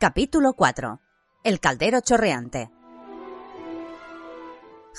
Capítulo 4. El caldero chorreante.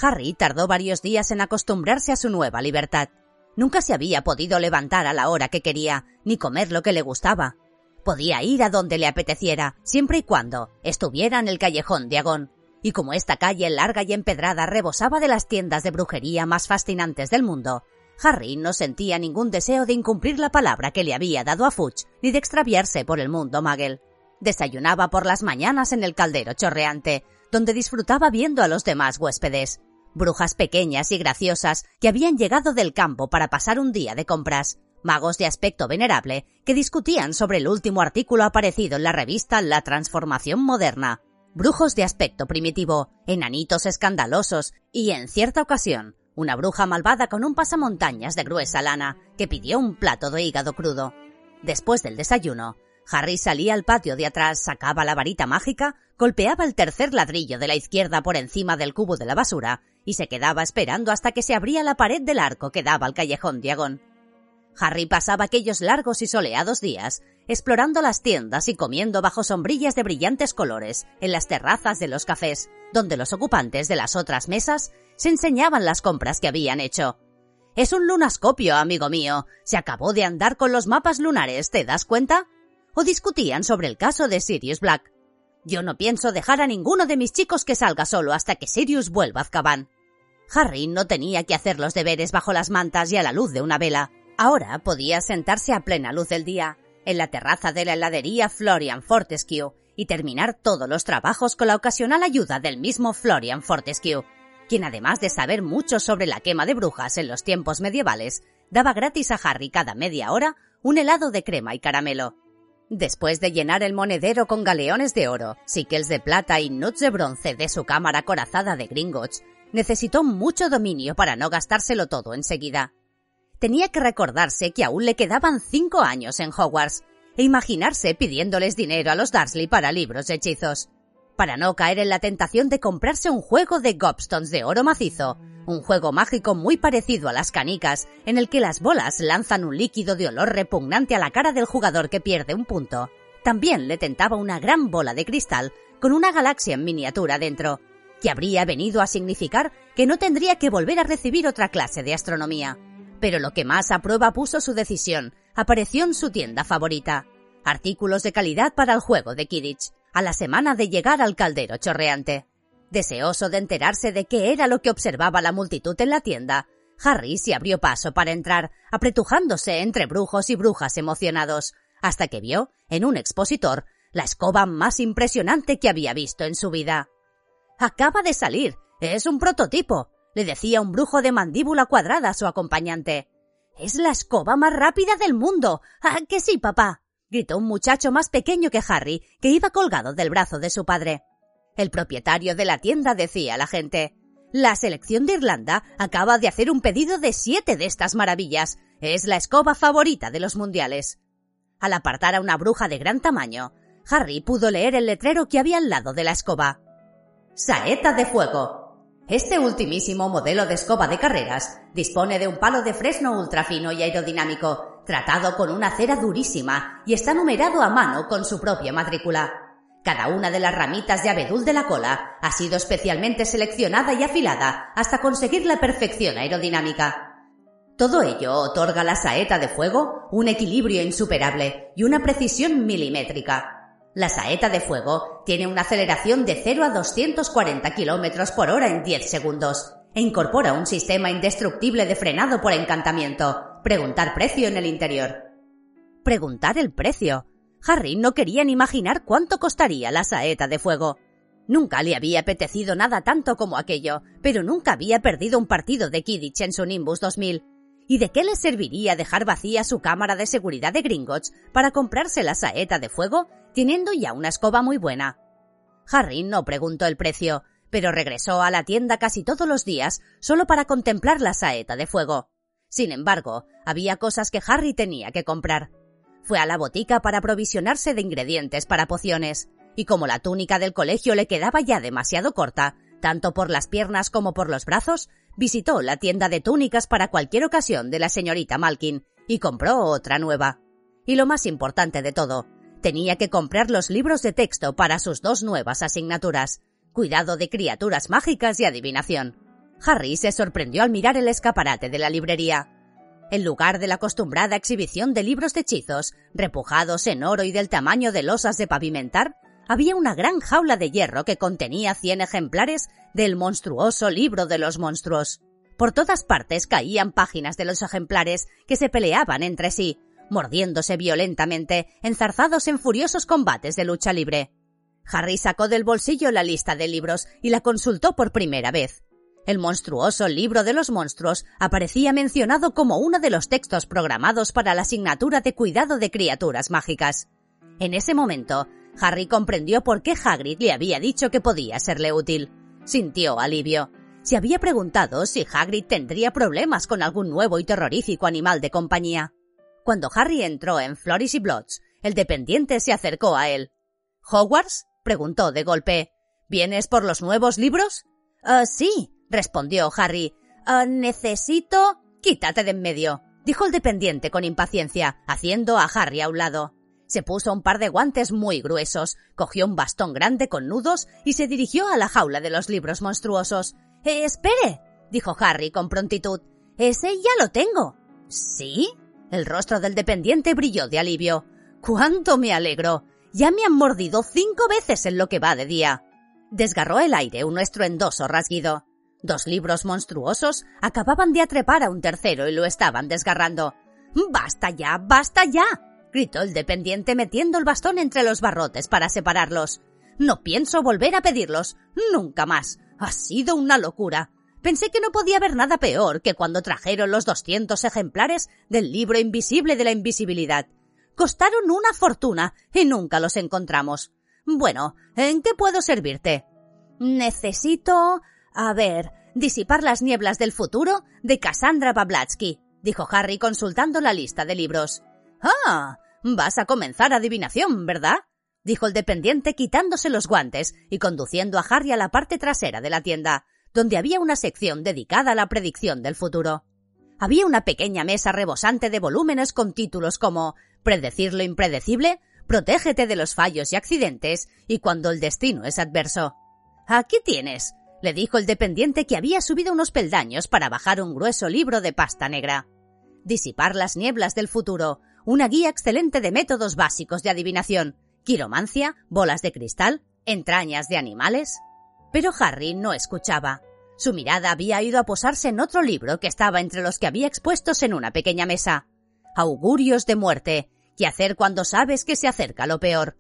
Harry tardó varios días en acostumbrarse a su nueva libertad. Nunca se había podido levantar a la hora que quería, ni comer lo que le gustaba. Podía ir a donde le apeteciera, siempre y cuando estuviera en el callejón de Agón. Y como esta calle larga y empedrada rebosaba de las tiendas de brujería más fascinantes del mundo, Harry no sentía ningún deseo de incumplir la palabra que le había dado a Fudge, ni de extraviarse por el mundo Muggle. Desayunaba por las mañanas en el caldero chorreante, donde disfrutaba viendo a los demás huéspedes, brujas pequeñas y graciosas que habían llegado del campo para pasar un día de compras, magos de aspecto venerable que discutían sobre el último artículo aparecido en la revista La Transformación Moderna, brujos de aspecto primitivo, enanitos escandalosos y, en cierta ocasión, una bruja malvada con un pasamontañas de gruesa lana que pidió un plato de hígado crudo. Después del desayuno, Harry salía al patio de atrás, sacaba la varita mágica, golpeaba el tercer ladrillo de la izquierda por encima del cubo de la basura y se quedaba esperando hasta que se abría la pared del arco que daba al callejón diagón. Harry pasaba aquellos largos y soleados días explorando las tiendas y comiendo bajo sombrillas de brillantes colores en las terrazas de los cafés, donde los ocupantes de las otras mesas se enseñaban las compras que habían hecho. Es un lunascopio, amigo mío. Se acabó de andar con los mapas lunares, ¿te das cuenta? O discutían sobre el caso de Sirius Black. Yo no pienso dejar a ninguno de mis chicos que salga solo hasta que Sirius vuelva a Azkaban. Harry no tenía que hacer los deberes bajo las mantas y a la luz de una vela. Ahora podía sentarse a plena luz del día, en la terraza de la heladería Florian Fortescue, y terminar todos los trabajos con la ocasional ayuda del mismo Florian Fortescue, quien además de saber mucho sobre la quema de brujas en los tiempos medievales, daba gratis a Harry cada media hora un helado de crema y caramelo. Después de llenar el monedero con galeones de oro, sickles de plata y nuts de bronce de su cámara corazada de Gringotts, necesitó mucho dominio para no gastárselo todo enseguida. Tenía que recordarse que aún le quedaban cinco años en Hogwarts e imaginarse pidiéndoles dinero a los Dursley para libros y hechizos para no caer en la tentación de comprarse un juego de gobstones de oro macizo, un juego mágico muy parecido a las canicas, en el que las bolas lanzan un líquido de olor repugnante a la cara del jugador que pierde un punto. También le tentaba una gran bola de cristal con una galaxia en miniatura dentro, que habría venido a significar que no tendría que volver a recibir otra clase de astronomía. Pero lo que más a prueba puso su decisión apareció en su tienda favorita. Artículos de calidad para el juego de Kidditch, a la semana de llegar al caldero chorreante. Deseoso de enterarse de qué era lo que observaba la multitud en la tienda, Harry se abrió paso para entrar, apretujándose entre brujos y brujas emocionados, hasta que vio, en un expositor, la escoba más impresionante que había visto en su vida. Acaba de salir. Es un prototipo, le decía un brujo de mandíbula cuadrada a su acompañante. Es la escoba más rápida del mundo. ¿Ah, que sí, papá? Gritó un muchacho más pequeño que Harry, que iba colgado del brazo de su padre. El propietario de la tienda decía a la gente La selección de Irlanda acaba de hacer un pedido de siete de estas maravillas. Es la escoba favorita de los mundiales. Al apartar a una bruja de gran tamaño, Harry pudo leer el letrero que había al lado de la escoba. Saeta de fuego. Este ultimísimo modelo de escoba de carreras dispone de un palo de fresno ultrafino y aerodinámico, tratado con una cera durísima y está numerado a mano con su propia matrícula. Cada una de las ramitas de abedul de la cola ha sido especialmente seleccionada y afilada hasta conseguir la perfección aerodinámica. Todo ello otorga a la saeta de fuego un equilibrio insuperable y una precisión milimétrica. La saeta de fuego tiene una aceleración de 0 a 240 km por hora en 10 segundos e incorpora un sistema indestructible de frenado por encantamiento. Preguntar precio en el interior. Preguntar el precio. Harry no quería ni imaginar cuánto costaría la saeta de fuego. Nunca le había apetecido nada tanto como aquello, pero nunca había perdido un partido de Kidditch en su Nimbus 2000. ¿Y de qué le serviría dejar vacía su cámara de seguridad de Gringotts para comprarse la saeta de fuego teniendo ya una escoba muy buena. Harry no preguntó el precio, pero regresó a la tienda casi todos los días solo para contemplar la saeta de fuego. Sin embargo, había cosas que Harry tenía que comprar. Fue a la botica para aprovisionarse de ingredientes para pociones, y como la túnica del colegio le quedaba ya demasiado corta, tanto por las piernas como por los brazos, visitó la tienda de túnicas para cualquier ocasión de la señorita Malkin y compró otra nueva. Y lo más importante de todo, Tenía que comprar los libros de texto para sus dos nuevas asignaturas, cuidado de criaturas mágicas y adivinación. Harry se sorprendió al mirar el escaparate de la librería. En lugar de la acostumbrada exhibición de libros de hechizos, repujados en oro y del tamaño de losas de pavimentar, había una gran jaula de hierro que contenía cien ejemplares del monstruoso libro de los monstruos. Por todas partes caían páginas de los ejemplares que se peleaban entre sí, mordiéndose violentamente, enzarzados en furiosos combates de lucha libre. Harry sacó del bolsillo la lista de libros y la consultó por primera vez. El monstruoso libro de los monstruos aparecía mencionado como uno de los textos programados para la asignatura de cuidado de criaturas mágicas. En ese momento, Harry comprendió por qué Hagrid le había dicho que podía serle útil. Sintió alivio. Se había preguntado si Hagrid tendría problemas con algún nuevo y terrorífico animal de compañía. Cuando Harry entró en Floris y Blotts, el dependiente se acercó a él. ¿Hogwarts? Preguntó de golpe. ¿Vienes por los nuevos libros? Ah, sí, respondió Harry. Ah, necesito. Quítate de en medio, dijo el dependiente con impaciencia, haciendo a Harry a un lado. Se puso un par de guantes muy gruesos, cogió un bastón grande con nudos y se dirigió a la jaula de los libros monstruosos. Eh, espere, dijo Harry con prontitud. Ese ya lo tengo. ¿Sí? El rostro del dependiente brilló de alivio. ¡Cuánto me alegro! Ya me han mordido cinco veces en lo que va de día. Desgarró el aire un estruendoso rasguido. Dos libros monstruosos acababan de atrepar a un tercero y lo estaban desgarrando. ¡Basta ya! ¡Basta ya! gritó el dependiente metiendo el bastón entre los barrotes para separarlos. No pienso volver a pedirlos. Nunca más. Ha sido una locura. Pensé que no podía haber nada peor que cuando trajeron los doscientos ejemplares del libro invisible de la invisibilidad. Costaron una fortuna y nunca los encontramos. Bueno, ¿en qué puedo servirte? Necesito... A ver, disipar las nieblas del futuro de Cassandra Bablatsky, dijo Harry consultando la lista de libros. Ah, vas a comenzar adivinación, ¿verdad? dijo el dependiente quitándose los guantes y conduciendo a Harry a la parte trasera de la tienda donde había una sección dedicada a la predicción del futuro. Había una pequeña mesa rebosante de volúmenes con títulos como Predecir lo impredecible, Protégete de los fallos y accidentes y cuando el destino es adverso. Aquí tienes, le dijo el dependiente que había subido unos peldaños para bajar un grueso libro de pasta negra. Disipar las nieblas del futuro, una guía excelente de métodos básicos de adivinación, quiromancia, bolas de cristal, entrañas de animales. Pero Harry no escuchaba. Su mirada había ido a posarse en otro libro que estaba entre los que había expuestos en una pequeña mesa. Augurios de muerte. ¿Qué hacer cuando sabes que se acerca lo peor?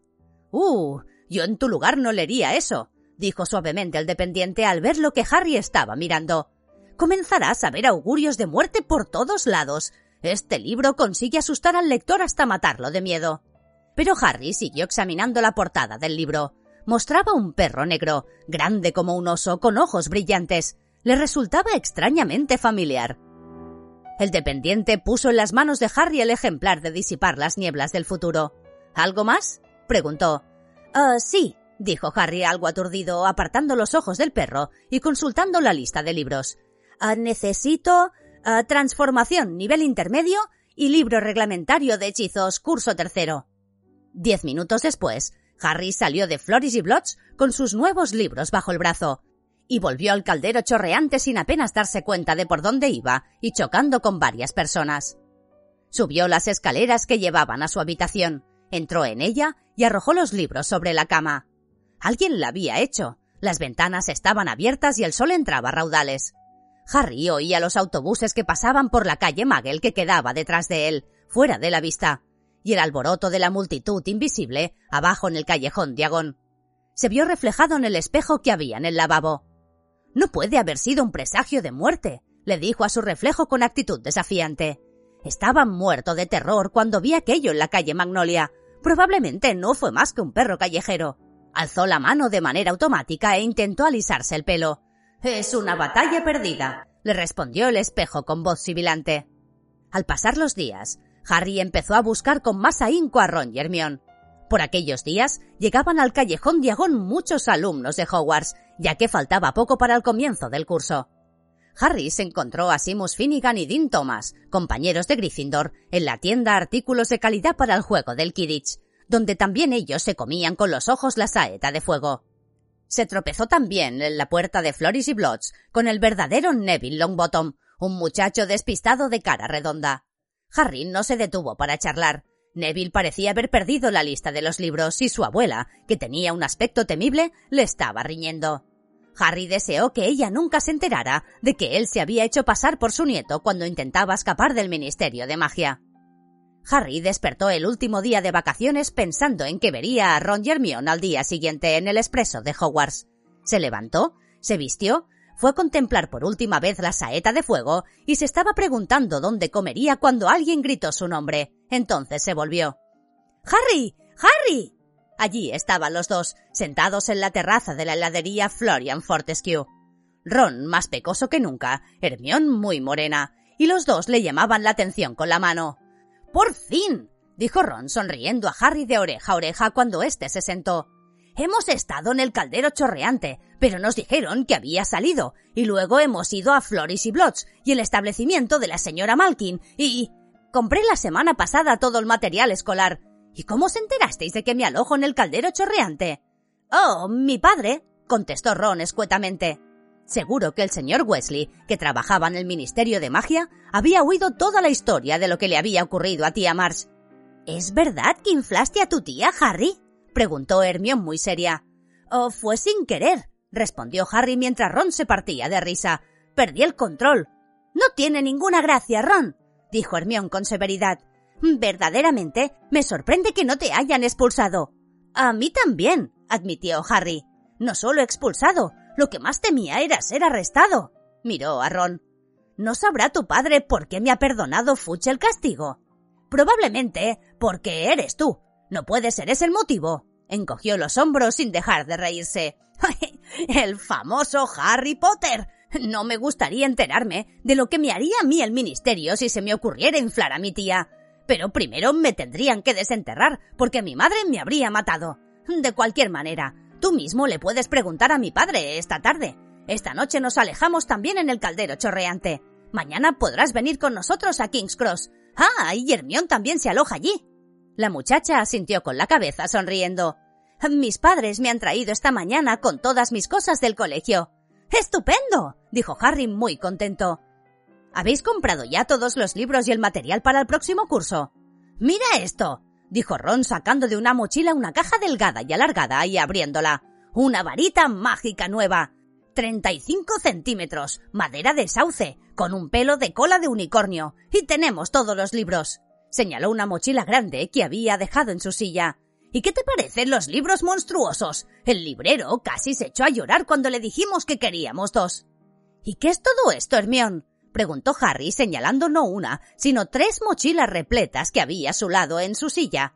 Uh, yo en tu lugar no leería eso, dijo suavemente el dependiente al ver lo que Harry estaba mirando. Comenzarás a ver augurios de muerte por todos lados. Este libro consigue asustar al lector hasta matarlo de miedo. Pero Harry siguió examinando la portada del libro mostraba un perro negro, grande como un oso, con ojos brillantes. Le resultaba extrañamente familiar. El dependiente puso en las manos de Harry el ejemplar de disipar las nieblas del futuro. ¿Algo más? preguntó. Ah, sí, dijo Harry algo aturdido, apartando los ojos del perro y consultando la lista de libros. Ah, necesito ah, transformación nivel intermedio y libro reglamentario de hechizos curso tercero. Diez minutos después, Harry salió de Floris y Blots con sus nuevos libros bajo el brazo y volvió al caldero chorreante sin apenas darse cuenta de por dónde iba y chocando con varias personas. Subió las escaleras que llevaban a su habitación, entró en ella y arrojó los libros sobre la cama. Alguien la había hecho. Las ventanas estaban abiertas y el sol entraba a raudales. Harry oía los autobuses que pasaban por la calle Magel que quedaba detrás de él, fuera de la vista y el alboroto de la multitud invisible abajo en el callejón Diagón. Se vio reflejado en el espejo que había en el lavabo. No puede haber sido un presagio de muerte, le dijo a su reflejo con actitud desafiante. Estaba muerto de terror cuando vi aquello en la calle Magnolia. Probablemente no fue más que un perro callejero. Alzó la mano de manera automática e intentó alisarse el pelo. Es una batalla perdida, le respondió el espejo con voz sibilante. Al pasar los días, Harry empezó a buscar con más ahínco a Ron y Hermione. Por aquellos días llegaban al callejón Diagón muchos alumnos de Hogwarts, ya que faltaba poco para el comienzo del curso. Harry se encontró a Simus Finnegan y Dean Thomas, compañeros de Gryffindor, en la tienda Artículos de Calidad para el juego del Kidditch, donde también ellos se comían con los ojos la saeta de fuego. Se tropezó también en la puerta de Floris y Blotts con el verdadero Neville Longbottom, un muchacho despistado de cara redonda. Harry no se detuvo para charlar. Neville parecía haber perdido la lista de los libros y su abuela, que tenía un aspecto temible, le estaba riñendo. Harry deseó que ella nunca se enterara de que él se había hecho pasar por su nieto cuando intentaba escapar del Ministerio de Magia. Harry despertó el último día de vacaciones pensando en que vería a Ron y al día siguiente en el expreso de Hogwarts. Se levantó, se vistió, fue a contemplar por última vez la saeta de fuego y se estaba preguntando dónde comería cuando alguien gritó su nombre. Entonces se volvió. ¡Harry! ¡Harry! Allí estaban los dos, sentados en la terraza de la heladería Florian Fortescue. Ron más pecoso que nunca, Hermión muy morena, y los dos le llamaban la atención con la mano. ¡Por fin! dijo Ron sonriendo a Harry de oreja a oreja cuando éste se sentó. Hemos estado en el caldero chorreante, pero nos dijeron que había salido, y luego hemos ido a Floris y Blots y el establecimiento de la señora Malkin, y... Compré la semana pasada todo el material escolar, ¿Y cómo os enterasteis de que me alojo en el caldero chorreante? Oh, mi padre, contestó Ron escuetamente. Seguro que el señor Wesley, que trabajaba en el Ministerio de Magia, había oído toda la historia de lo que le había ocurrido a tía Mars. ¿Es verdad que inflaste a tu tía, Harry? preguntó Hermione muy seria. Oh, fue sin querer, respondió Harry mientras Ron se partía de risa. Perdí el control. No tiene ninguna gracia, Ron, dijo Hermione con severidad. Verdaderamente, me sorprende que no te hayan expulsado. A mí también, admitió Harry. No solo expulsado, lo que más temía era ser arrestado. Miró a Ron. ¿No sabrá tu padre por qué me ha perdonado Fuch el castigo? Probablemente porque eres tú. No puede ser ese el motivo. Encogió los hombros sin dejar de reírse. el famoso Harry Potter. No me gustaría enterarme de lo que me haría a mí el ministerio si se me ocurriera inflar a mi tía. Pero primero me tendrían que desenterrar, porque mi madre me habría matado. De cualquier manera, tú mismo le puedes preguntar a mi padre esta tarde. Esta noche nos alejamos también en el caldero chorreante. Mañana podrás venir con nosotros a King's Cross. Ah, y Hermión también se aloja allí. La muchacha asintió con la cabeza, sonriendo. Mis padres me han traído esta mañana con todas mis cosas del colegio. ¡Estupendo! dijo Harry muy contento. ¿Habéis comprado ya todos los libros y el material para el próximo curso? Mira esto, dijo Ron sacando de una mochila una caja delgada y alargada y abriéndola. Una varita mágica nueva. 35 centímetros, madera de sauce, con un pelo de cola de unicornio. Y tenemos todos los libros. Señaló una mochila grande que había dejado en su silla. ¿Y qué te parecen los libros monstruosos? El librero casi se echó a llorar cuando le dijimos que queríamos dos. ¿Y qué es todo esto, Hermión? Preguntó Harry señalando no una, sino tres mochilas repletas que había a su lado en su silla.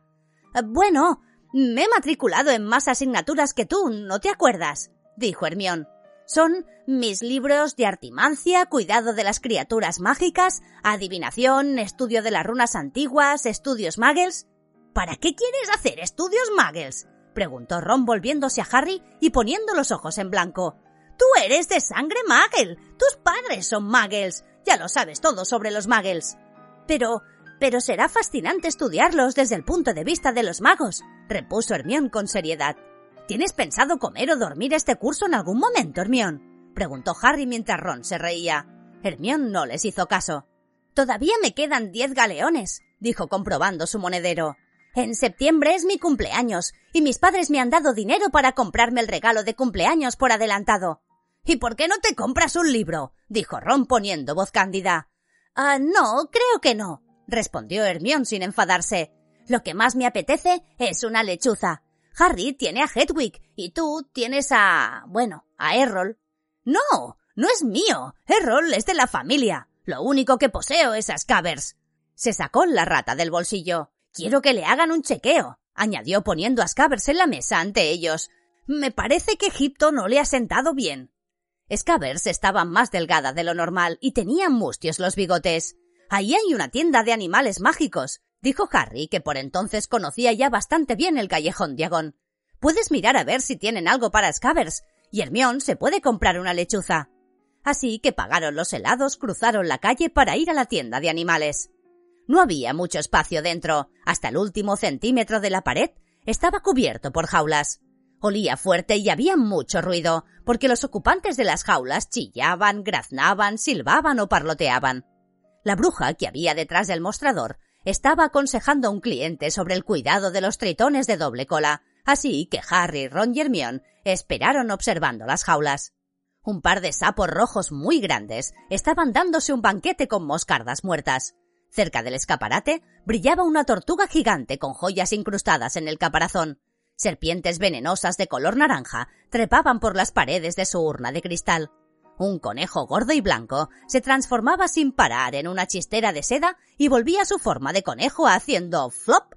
Bueno, me he matriculado en más asignaturas que tú, ¿no te acuerdas? dijo Hermión. Son mis libros de artimancia, cuidado de las criaturas mágicas, adivinación, estudio de las runas antiguas, estudios muggles. ¿Para qué quieres hacer estudios muggles? preguntó Ron volviéndose a Harry y poniendo los ojos en blanco. Tú eres de sangre Muggle. Tus padres son Muggles. Ya lo sabes todo sobre los Muggles. Pero, pero será fascinante estudiarlos desde el punto de vista de los magos, repuso Hermión con seriedad. ¿Tienes pensado comer o dormir este curso en algún momento, Hermión? preguntó Harry mientras Ron se reía. Hermión no les hizo caso. Todavía me quedan diez galeones, dijo comprobando su monedero. En septiembre es mi cumpleaños, y mis padres me han dado dinero para comprarme el regalo de cumpleaños por adelantado. ¿Y por qué no te compras un libro? dijo Ron poniendo voz cándida. Ah, no, creo que no, respondió Hermión sin enfadarse. Lo que más me apetece es una lechuza. Harry tiene a Hedwig y tú tienes a. bueno, a Errol. No, no es mío. Errol es de la familia. Lo único que poseo es a Scabbers. Se sacó la rata del bolsillo. Quiero que le hagan un chequeo, añadió poniendo a Scabbers en la mesa ante ellos. Me parece que Egipto no le ha sentado bien. Scabbers estaba más delgada de lo normal y tenía mustios los bigotes. Ahí hay una tienda de animales mágicos, dijo Harry, que por entonces conocía ya bastante bien el callejón Diagón. Puedes mirar a ver si tienen algo para Scabbers, y Hermión se puede comprar una lechuza. Así que pagaron los helados, cruzaron la calle para ir a la tienda de animales. No había mucho espacio dentro. Hasta el último centímetro de la pared estaba cubierto por jaulas. Olía fuerte y había mucho ruido, porque los ocupantes de las jaulas chillaban, graznaban, silbaban o parloteaban. La bruja que había detrás del mostrador estaba aconsejando a un cliente sobre el cuidado de los tritones de doble cola, así que Harry, Ron y esperaron observando las jaulas. Un par de sapos rojos muy grandes estaban dándose un banquete con moscardas muertas. Cerca del escaparate brillaba una tortuga gigante con joyas incrustadas en el caparazón. Serpientes venenosas de color naranja trepaban por las paredes de su urna de cristal. Un conejo gordo y blanco se transformaba sin parar en una chistera de seda y volvía a su forma de conejo haciendo flop.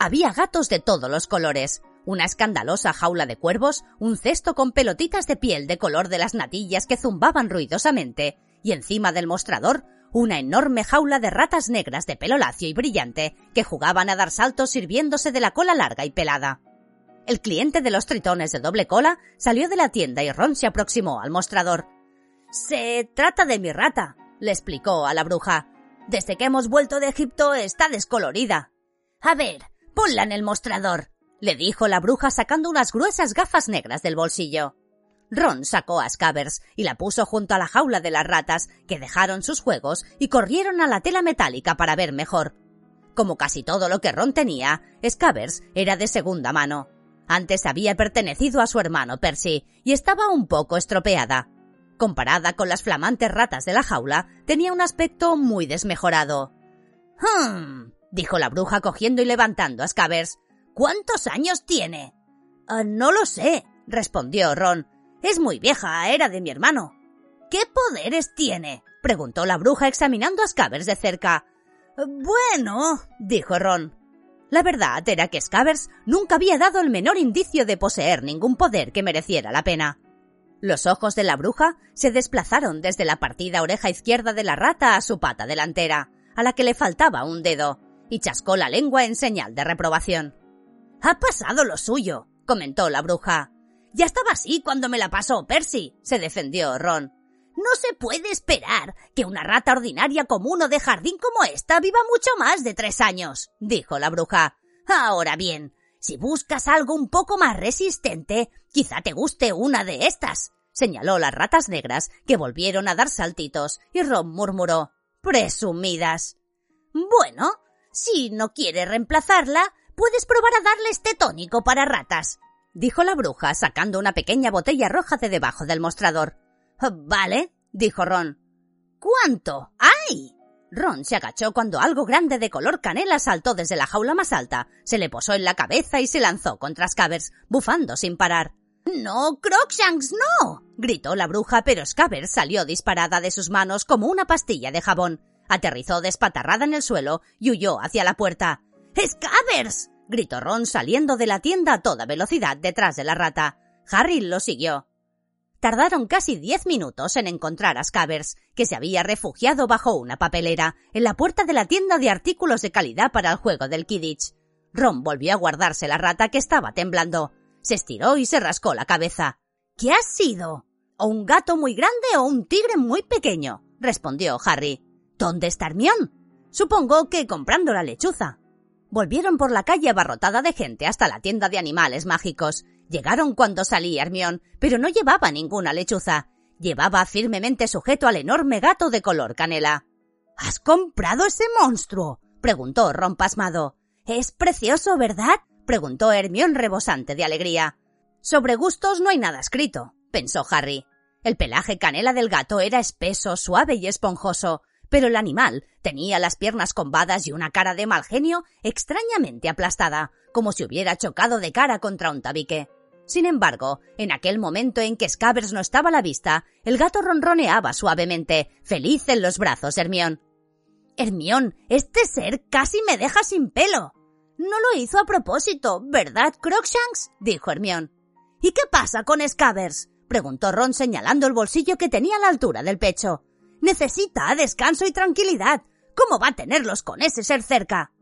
Había gatos de todos los colores, una escandalosa jaula de cuervos, un cesto con pelotitas de piel de color de las natillas que zumbaban ruidosamente, y encima del mostrador una enorme jaula de ratas negras de pelo lacio y brillante que jugaban a dar saltos sirviéndose de la cola larga y pelada. El cliente de los tritones de doble cola salió de la tienda y Ron se aproximó al mostrador. Se trata de mi rata, le explicó a la bruja. Desde que hemos vuelto de Egipto está descolorida. A ver, ponla en el mostrador, le dijo la bruja sacando unas gruesas gafas negras del bolsillo. Ron sacó a Scabbers y la puso junto a la jaula de las ratas, que dejaron sus juegos y corrieron a la tela metálica para ver mejor. Como casi todo lo que Ron tenía, Scabbers era de segunda mano. Antes había pertenecido a su hermano Percy y estaba un poco estropeada. Comparada con las flamantes ratas de la jaula, tenía un aspecto muy desmejorado. «Hm», dijo la bruja cogiendo y levantando a Scabbers. ¿Cuántos años tiene? «Ah, no lo sé, respondió Ron. Es muy vieja, era de mi hermano. ¿Qué poderes tiene? preguntó la bruja examinando a Scabbers de cerca. Bueno, dijo Ron. La verdad era que Scabbers nunca había dado el menor indicio de poseer ningún poder que mereciera la pena. Los ojos de la bruja se desplazaron desde la partida oreja izquierda de la rata a su pata delantera, a la que le faltaba un dedo, y chascó la lengua en señal de reprobación. Ha pasado lo suyo, comentó la bruja. Ya estaba así cuando me la pasó Percy, se defendió Ron. No se puede esperar que una rata ordinaria común o de jardín como esta viva mucho más de tres años, dijo la bruja. Ahora bien, si buscas algo un poco más resistente, quizá te guste una de estas, señaló las ratas negras que volvieron a dar saltitos y Ron murmuró Presumidas. Bueno, si no quiere reemplazarla, puedes probar a darle este tónico para ratas, dijo la bruja sacando una pequeña botella roja de debajo del mostrador. Vale, dijo Ron. ¿Cuánto? ¡Ay! Ron se agachó cuando algo grande de color canela saltó desde la jaula más alta, se le posó en la cabeza y se lanzó contra Scabbers, bufando sin parar. No, Crocshanks, no. gritó la bruja, pero Scabbers salió disparada de sus manos como una pastilla de jabón. Aterrizó despatarrada en el suelo y huyó hacia la puerta. ¡Scabbers! gritó Ron saliendo de la tienda a toda velocidad detrás de la rata. Harry lo siguió. Tardaron casi diez minutos en encontrar a Scabbers, que se había refugiado bajo una papelera en la puerta de la tienda de artículos de calidad para el juego del Kidditch. Ron volvió a guardarse la rata que estaba temblando. Se estiró y se rascó la cabeza. ¿Qué ha sido? ¿O un gato muy grande o un tigre muy pequeño? respondió Harry. ¿Dónde está Hermión? Supongo que comprando la lechuza. Volvieron por la calle abarrotada de gente hasta la tienda de animales mágicos. Llegaron cuando salía Hermión, pero no llevaba ninguna lechuza. Llevaba firmemente sujeto al enorme gato de color canela. ¿Has comprado ese monstruo? preguntó Ron pasmado. Es precioso, ¿verdad? preguntó Hermión rebosante de alegría. Sobre gustos no hay nada escrito, pensó Harry. El pelaje canela del gato era espeso, suave y esponjoso, pero el animal tenía las piernas combadas y una cara de mal genio extrañamente aplastada, como si hubiera chocado de cara contra un tabique. Sin embargo, en aquel momento en que Scabbers no estaba a la vista, el gato ronroneaba suavemente, feliz en los brazos de Hermión. Hermión, este ser casi me deja sin pelo. No lo hizo a propósito, ¿verdad, Crocshanks? dijo Hermión. ¿Y qué pasa con Scabbers? preguntó Ron señalando el bolsillo que tenía a la altura del pecho. Necesita descanso y tranquilidad. ¿Cómo va a tenerlos con ese ser cerca?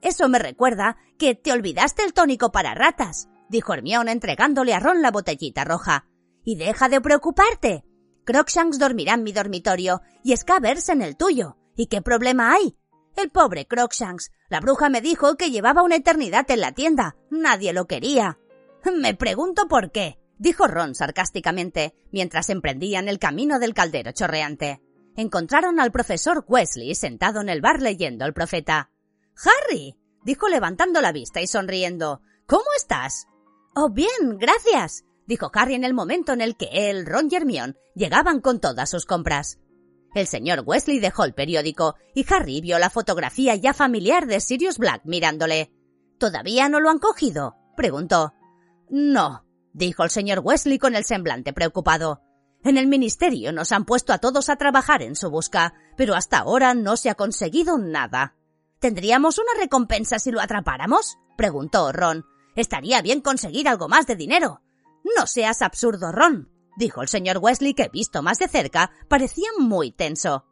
Eso me recuerda que te olvidaste el tónico para ratas, dijo Hermione entregándole a Ron la botellita roja. Y deja de preocuparte. Crocshanks dormirá en mi dormitorio y Scabbers en el tuyo. ¿Y qué problema hay? El pobre Crocshanks. La bruja me dijo que llevaba una eternidad en la tienda. Nadie lo quería. Me pregunto por qué, dijo Ron sarcásticamente, mientras emprendían el camino del caldero chorreante. Encontraron al profesor Wesley sentado en el bar leyendo el profeta. Harry, dijo levantando la vista y sonriendo. ¿Cómo estás? Oh, bien, gracias, dijo Harry en el momento en el que él, Ron y Hermione llegaban con todas sus compras. El señor Wesley dejó el periódico y Harry vio la fotografía ya familiar de Sirius Black mirándole. ¿Todavía no lo han cogido? preguntó. No, dijo el señor Wesley con el semblante preocupado. En el ministerio nos han puesto a todos a trabajar en su busca, pero hasta ahora no se ha conseguido nada. ¿Tendríamos una recompensa si lo atrapáramos? preguntó Ron. Estaría bien conseguir algo más de dinero. No seas absurdo, Ron, dijo el señor Wesley que, visto más de cerca, parecía muy tenso.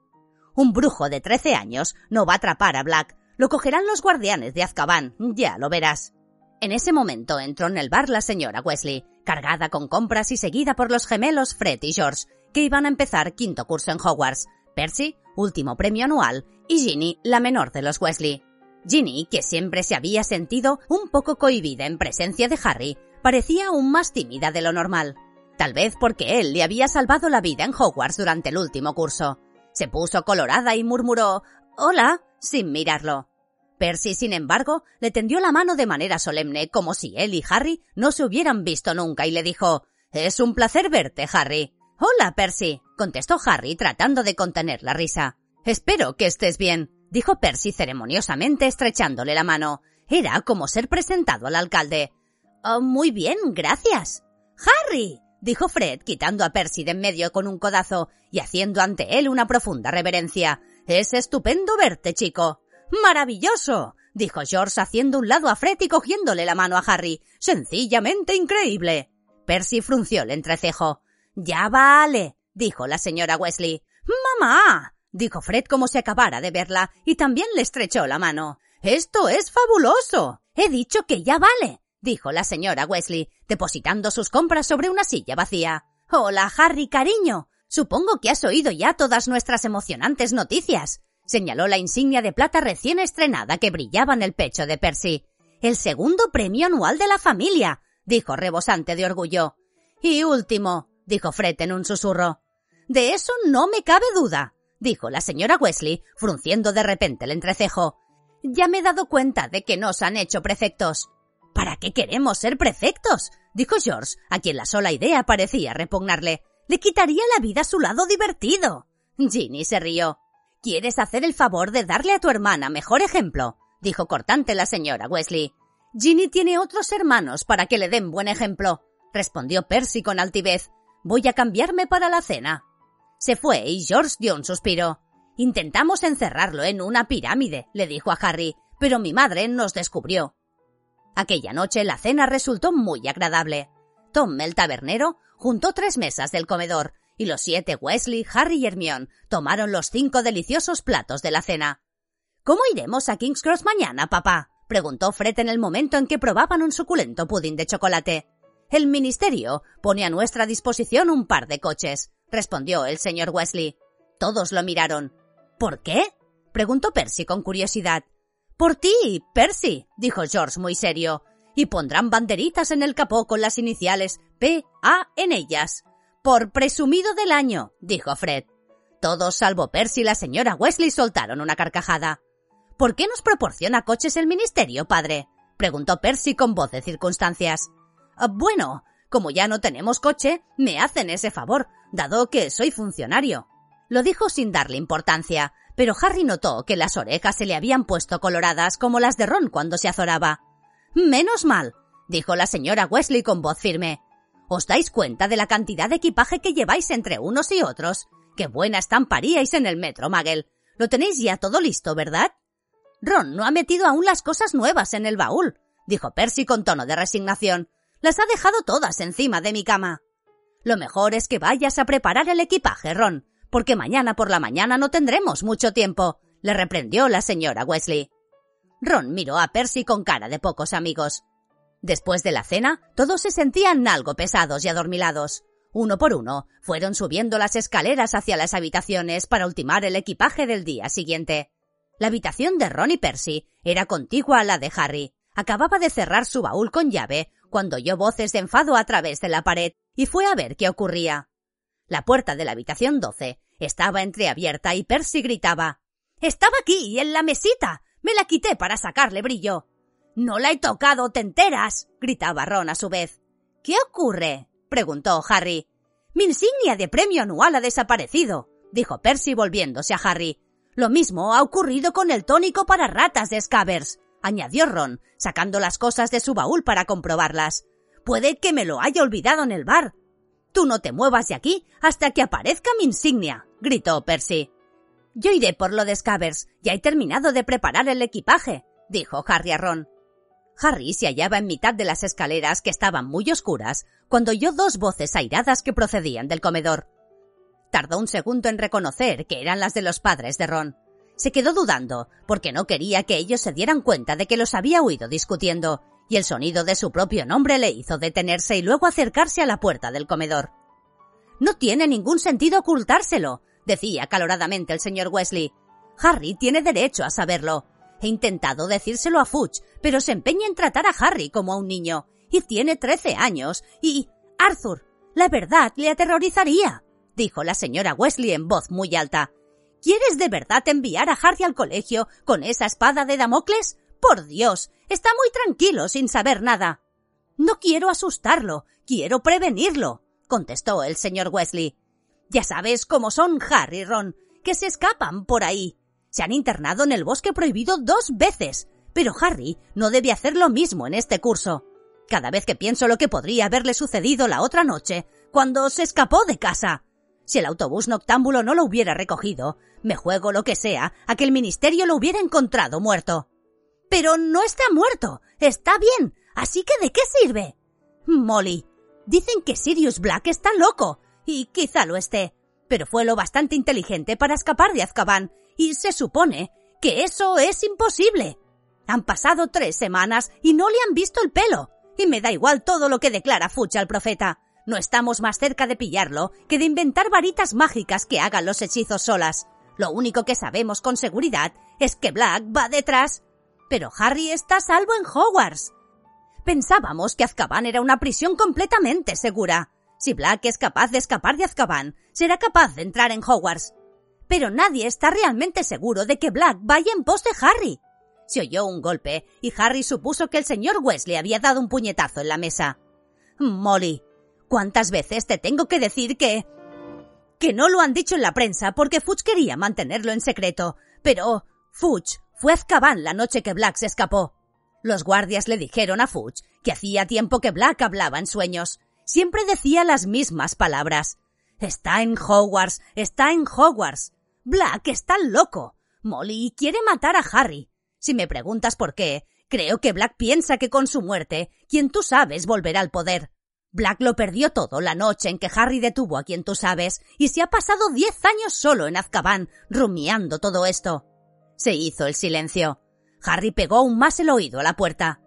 Un brujo de trece años no va a atrapar a Black. Lo cogerán los guardianes de Azkaban, ya lo verás. En ese momento entró en el bar la señora Wesley, cargada con compras y seguida por los gemelos Fred y George, que iban a empezar quinto curso en Hogwarts, Percy, último premio anual, y Ginny, la menor de los Wesley. Ginny, que siempre se había sentido un poco cohibida en presencia de Harry, parecía aún más tímida de lo normal. Tal vez porque él le había salvado la vida en Hogwarts durante el último curso. Se puso colorada y murmuró Hola, sin mirarlo. Percy, sin embargo, le tendió la mano de manera solemne, como si él y Harry no se hubieran visto nunca, y le dijo Es un placer verte, Harry. Hola, Percy, contestó Harry tratando de contener la risa. Espero que estés bien, dijo Percy ceremoniosamente estrechándole la mano. Era como ser presentado al alcalde. Oh, muy bien, gracias. Harry, dijo Fred, quitando a Percy de en medio con un codazo y haciendo ante él una profunda reverencia. Es estupendo verte, chico. Maravilloso. dijo George haciendo un lado a Fred y cogiéndole la mano a Harry. Sencillamente increíble. Percy frunció el entrecejo. Ya vale, dijo la señora Wesley. Mamá. Dijo Fred como si acabara de verla, y también le estrechó la mano. Esto es fabuloso. He dicho que ya vale, dijo la señora Wesley, depositando sus compras sobre una silla vacía. Hola, Harry, cariño. Supongo que has oído ya todas nuestras emocionantes noticias. Señaló la insignia de plata recién estrenada que brillaba en el pecho de Percy. El segundo premio anual de la familia, dijo rebosante de orgullo. Y último, dijo Fred en un susurro. De eso no me cabe duda, dijo la señora Wesley, frunciendo de repente el entrecejo. Ya me he dado cuenta de que nos han hecho prefectos. ¿Para qué queremos ser prefectos? dijo George, a quien la sola idea parecía repugnarle. Le quitaría la vida a su lado divertido. Ginny se rió. ¿Quieres hacer el favor de darle a tu hermana mejor ejemplo? dijo cortante la señora Wesley. Ginny tiene otros hermanos para que le den buen ejemplo, respondió Percy con altivez. Voy a cambiarme para la cena. Se fue y George dio un suspiro. Intentamos encerrarlo en una pirámide, le dijo a Harry, pero mi madre nos descubrió. Aquella noche la cena resultó muy agradable. Tom, el tabernero, juntó tres mesas del comedor, y los siete Wesley, Harry y Hermione tomaron los cinco deliciosos platos de la cena. ¿Cómo iremos a King's Cross mañana, papá? preguntó Fred en el momento en que probaban un suculento pudín de chocolate. El ministerio pone a nuestra disposición un par de coches, respondió el señor Wesley. Todos lo miraron. ¿Por qué? preguntó Percy con curiosidad. Por ti, Percy, dijo George muy serio, y pondrán banderitas en el capó con las iniciales P A en ellas. Por presumido del año, dijo Fred. Todos, salvo Percy y la señora Wesley, soltaron una carcajada. ¿Por qué nos proporciona coches el ministerio, padre? preguntó Percy con voz de circunstancias. Ah, bueno, como ya no tenemos coche, me hacen ese favor, dado que soy funcionario. Lo dijo sin darle importancia, pero Harry notó que las orejas se le habían puesto coloradas como las de Ron cuando se azoraba. Menos mal, dijo la señora Wesley con voz firme. ¿Os dais cuenta de la cantidad de equipaje que lleváis entre unos y otros? ¡Qué buena estamparíais en el metro, Magel! Lo tenéis ya todo listo, ¿verdad? Ron no ha metido aún las cosas nuevas en el baúl, dijo Percy con tono de resignación. Las ha dejado todas encima de mi cama. Lo mejor es que vayas a preparar el equipaje, Ron porque mañana por la mañana no tendremos mucho tiempo, le reprendió la señora Wesley. Ron miró a Percy con cara de pocos amigos. Después de la cena, todos se sentían algo pesados y adormilados. Uno por uno, fueron subiendo las escaleras hacia las habitaciones para ultimar el equipaje del día siguiente. La habitación de Ron y Percy era contigua a la de Harry. Acababa de cerrar su baúl con llave cuando oyó voces de enfado a través de la pared y fue a ver qué ocurría. La puerta de la habitación 12 estaba entreabierta y Percy gritaba Estaba aquí, en la mesita. Me la quité para sacarle brillo. No la he tocado, te enteras. gritaba Ron a su vez. ¿Qué ocurre? preguntó Harry. Mi insignia de premio anual ha desaparecido, dijo Percy volviéndose a Harry. Lo mismo ha ocurrido con el tónico para ratas de Scabbers, añadió Ron, sacando las cosas de su baúl para comprobarlas. Puede que me lo haya olvidado en el bar. Tú no te muevas de aquí hasta que aparezca mi insignia, gritó Percy. Yo iré por lo de Scabbers. Ya he terminado de preparar el equipaje, dijo Harry a Ron. Harry se hallaba en mitad de las escaleras que estaban muy oscuras cuando oyó dos voces airadas que procedían del comedor. Tardó un segundo en reconocer que eran las de los padres de Ron. Se quedó dudando, porque no quería que ellos se dieran cuenta de que los había oído discutiendo, y el sonido de su propio nombre le hizo detenerse y luego acercarse a la puerta del comedor. No tiene ningún sentido ocultárselo, decía caloradamente el señor Wesley. Harry tiene derecho a saberlo. He intentado decírselo a Fudge, pero se empeña en tratar a Harry como a un niño. Y tiene trece años. Y... Arthur, la verdad le aterrorizaría, dijo la señora Wesley en voz muy alta. ¿Quieres de verdad enviar a Harry al colegio con esa espada de Damocles? Por Dios, está muy tranquilo sin saber nada. No quiero asustarlo, quiero prevenirlo, contestó el señor Wesley. Ya sabes cómo son Harry y Ron, que se escapan por ahí. Se han internado en el bosque prohibido dos veces, pero Harry no debe hacer lo mismo en este curso. Cada vez que pienso lo que podría haberle sucedido la otra noche, cuando se escapó de casa. Si el autobús noctámbulo no lo hubiera recogido, me juego lo que sea a que el ministerio lo hubiera encontrado muerto. Pero no está muerto, está bien, así que ¿de qué sirve? Molly, dicen que Sirius Black está loco, y quizá lo esté, pero fue lo bastante inteligente para escapar de Azkaban y se supone que eso es imposible. Han pasado tres semanas y no le han visto el pelo. Y me da igual todo lo que declara Fucha al profeta. No estamos más cerca de pillarlo que de inventar varitas mágicas que hagan los hechizos solas. Lo único que sabemos con seguridad es que Black va detrás. Pero Harry está salvo en Hogwarts. Pensábamos que Azkaban era una prisión completamente segura. Si Black es capaz de escapar de Azkaban, será capaz de entrar en Hogwarts pero nadie está realmente seguro de que Black vaya en pos de Harry. Se oyó un golpe y Harry supuso que el señor Wesley había dado un puñetazo en la mesa. Molly, ¿cuántas veces te tengo que decir que... que no lo han dicho en la prensa porque Fudge quería mantenerlo en secreto, pero Fudge fue a Azkaban la noche que Black se escapó. Los guardias le dijeron a Fudge que hacía tiempo que Black hablaba en sueños. Siempre decía las mismas palabras. Está en Hogwarts, está en Hogwarts. Black está loco. Molly quiere matar a Harry. Si me preguntas por qué, creo que Black piensa que con su muerte, quien tú sabes volverá al poder. Black lo perdió todo la noche en que Harry detuvo a quien tú sabes, y se ha pasado diez años solo en Azkaban, rumiando todo esto. Se hizo el silencio. Harry pegó aún más el oído a la puerta.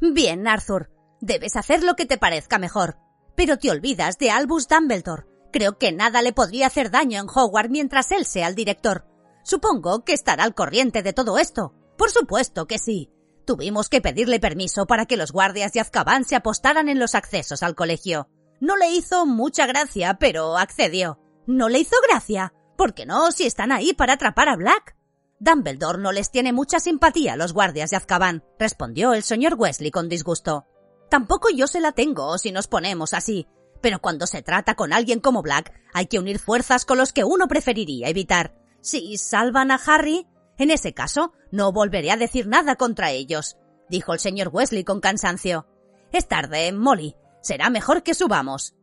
Bien, Arthur, debes hacer lo que te parezca mejor. Pero te olvidas de Albus Dumbledore, Creo que nada le podría hacer daño en Hogwarts mientras él sea el director. Supongo que estará al corriente de todo esto. Por supuesto que sí. Tuvimos que pedirle permiso para que los guardias de Azkaban se apostaran en los accesos al colegio. No le hizo mucha gracia, pero accedió. ¿No le hizo gracia? ¿Por qué no si están ahí para atrapar a Black? Dumbledore no les tiene mucha simpatía a los guardias de Azkaban, respondió el señor Wesley con disgusto. Tampoco yo se la tengo si nos ponemos así. Pero cuando se trata con alguien como Black, hay que unir fuerzas con los que uno preferiría evitar. Si salvan a Harry, en ese caso, no volveré a decir nada contra ellos, dijo el señor Wesley con cansancio. Es tarde, Molly. Será mejor que subamos.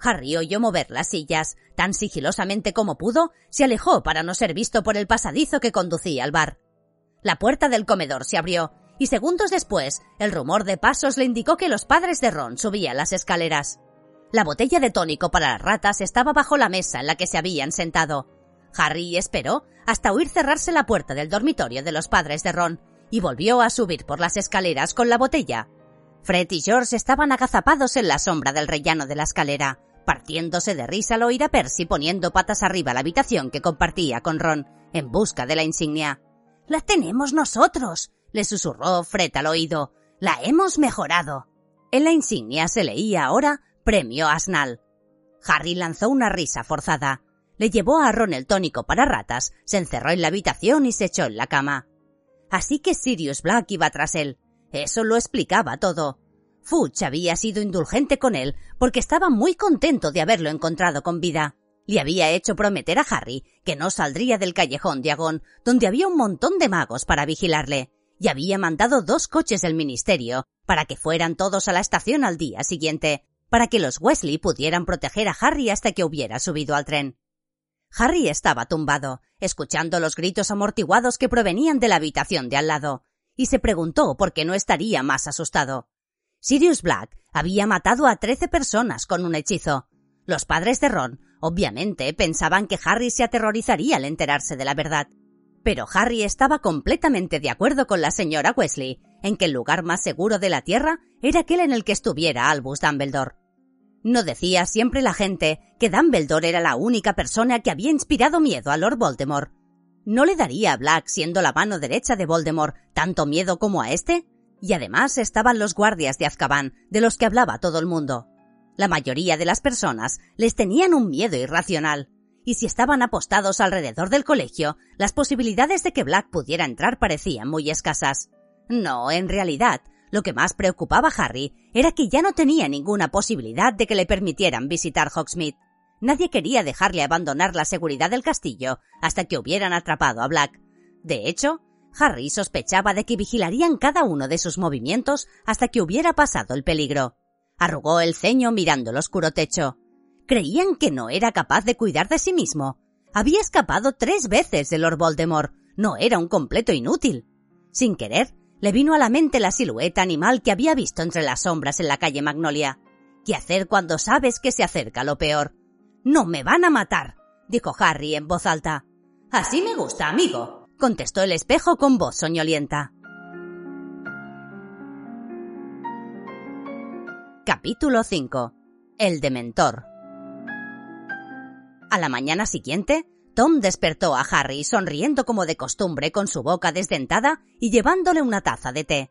Harry oyó mover las sillas. Tan sigilosamente como pudo, se alejó para no ser visto por el pasadizo que conducía al bar. La puerta del comedor se abrió, y segundos después, el rumor de pasos le indicó que los padres de Ron subían las escaleras. La botella de tónico para las ratas estaba bajo la mesa en la que se habían sentado. Harry esperó hasta oír cerrarse la puerta del dormitorio de los padres de Ron y volvió a subir por las escaleras con la botella. Fred y George estaban agazapados en la sombra del rellano de la escalera, partiéndose de risa al oír a Percy poniendo patas arriba la habitación que compartía con Ron, en busca de la insignia. La tenemos nosotros, le susurró Fred al oído. La hemos mejorado. En la insignia se leía ahora Premio Asnal. Harry lanzó una risa forzada. Le llevó a Ron el tónico para ratas, se encerró en la habitación y se echó en la cama. Así que Sirius Black iba tras él. Eso lo explicaba todo. Fuchs había sido indulgente con él porque estaba muy contento de haberlo encontrado con vida. Le había hecho prometer a Harry que no saldría del callejón de donde había un montón de magos para vigilarle, y había mandado dos coches del ministerio para que fueran todos a la estación al día siguiente, para que los Wesley pudieran proteger a Harry hasta que hubiera subido al tren. Harry estaba tumbado, escuchando los gritos amortiguados que provenían de la habitación de al lado, y se preguntó por qué no estaría más asustado. Sirius Black había matado a trece personas con un hechizo. Los padres de Ron, obviamente, pensaban que Harry se aterrorizaría al enterarse de la verdad. Pero Harry estaba completamente de acuerdo con la señora Wesley en que el lugar más seguro de la Tierra era aquel en el que estuviera Albus Dumbledore. ¿No decía siempre la gente que Dumbledore era la única persona que había inspirado miedo a Lord Voldemort? ¿No le daría a Black, siendo la mano derecha de Voldemort, tanto miedo como a este? Y además estaban los guardias de Azkaban, de los que hablaba todo el mundo. La mayoría de las personas les tenían un miedo irracional, y si estaban apostados alrededor del colegio, las posibilidades de que Black pudiera entrar parecían muy escasas. No, en realidad, lo que más preocupaba a Harry era que ya no tenía ninguna posibilidad de que le permitieran visitar Hogsmeade. Nadie quería dejarle abandonar la seguridad del castillo hasta que hubieran atrapado a Black. De hecho, Harry sospechaba de que vigilarían cada uno de sus movimientos hasta que hubiera pasado el peligro. Arrugó el ceño mirando el oscuro techo. Creían que no era capaz de cuidar de sí mismo. Había escapado tres veces de Lord Voldemort. No era un completo inútil. Sin querer, le vino a la mente la silueta animal que había visto entre las sombras en la calle Magnolia. ¿Qué hacer cuando sabes que se acerca lo peor? No me van a matar, dijo Harry en voz alta. Así me gusta, amigo, contestó el espejo con voz soñolienta. Capítulo 5. El Dementor. A la mañana siguiente, Tom despertó a Harry sonriendo como de costumbre con su boca desdentada y llevándole una taza de té.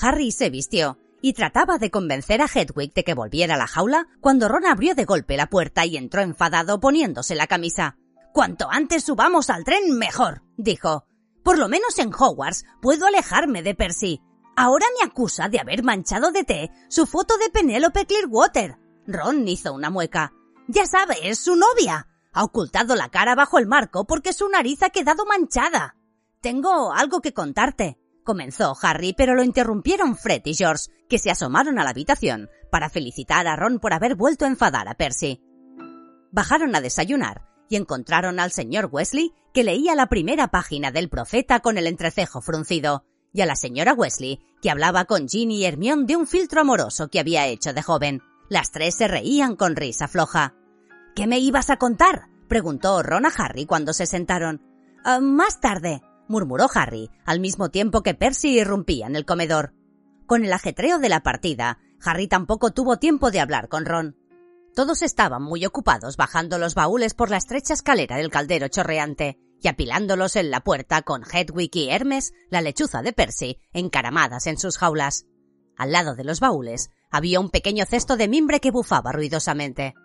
Harry se vistió y trataba de convencer a Hedwig de que volviera a la jaula cuando Ron abrió de golpe la puerta y entró enfadado poniéndose la camisa. Cuanto antes subamos al tren, mejor, dijo. Por lo menos en Hogwarts puedo alejarme de Percy. Ahora me acusa de haber manchado de té su foto de Penélope Clearwater. Ron hizo una mueca. Ya sabe, es su novia. Ha ocultado la cara bajo el marco porque su nariz ha quedado manchada. Tengo algo que contarte, comenzó Harry, pero lo interrumpieron Fred y George, que se asomaron a la habitación para felicitar a Ron por haber vuelto a enfadar a Percy. Bajaron a desayunar y encontraron al señor Wesley que leía la primera página del profeta con el entrecejo fruncido, y a la señora Wesley que hablaba con Ginny y Hermione de un filtro amoroso que había hecho de joven. Las tres se reían con risa floja. ¿Qué me ibas a contar? preguntó Ron a Harry cuando se sentaron. Ah, más tarde, murmuró Harry, al mismo tiempo que Percy irrumpía en el comedor. Con el ajetreo de la partida, Harry tampoco tuvo tiempo de hablar con Ron. Todos estaban muy ocupados bajando los baúles por la estrecha escalera del caldero chorreante y apilándolos en la puerta con Hedwig y Hermes, la lechuza de Percy, encaramadas en sus jaulas. Al lado de los baúles había un pequeño cesto de mimbre que bufaba ruidosamente.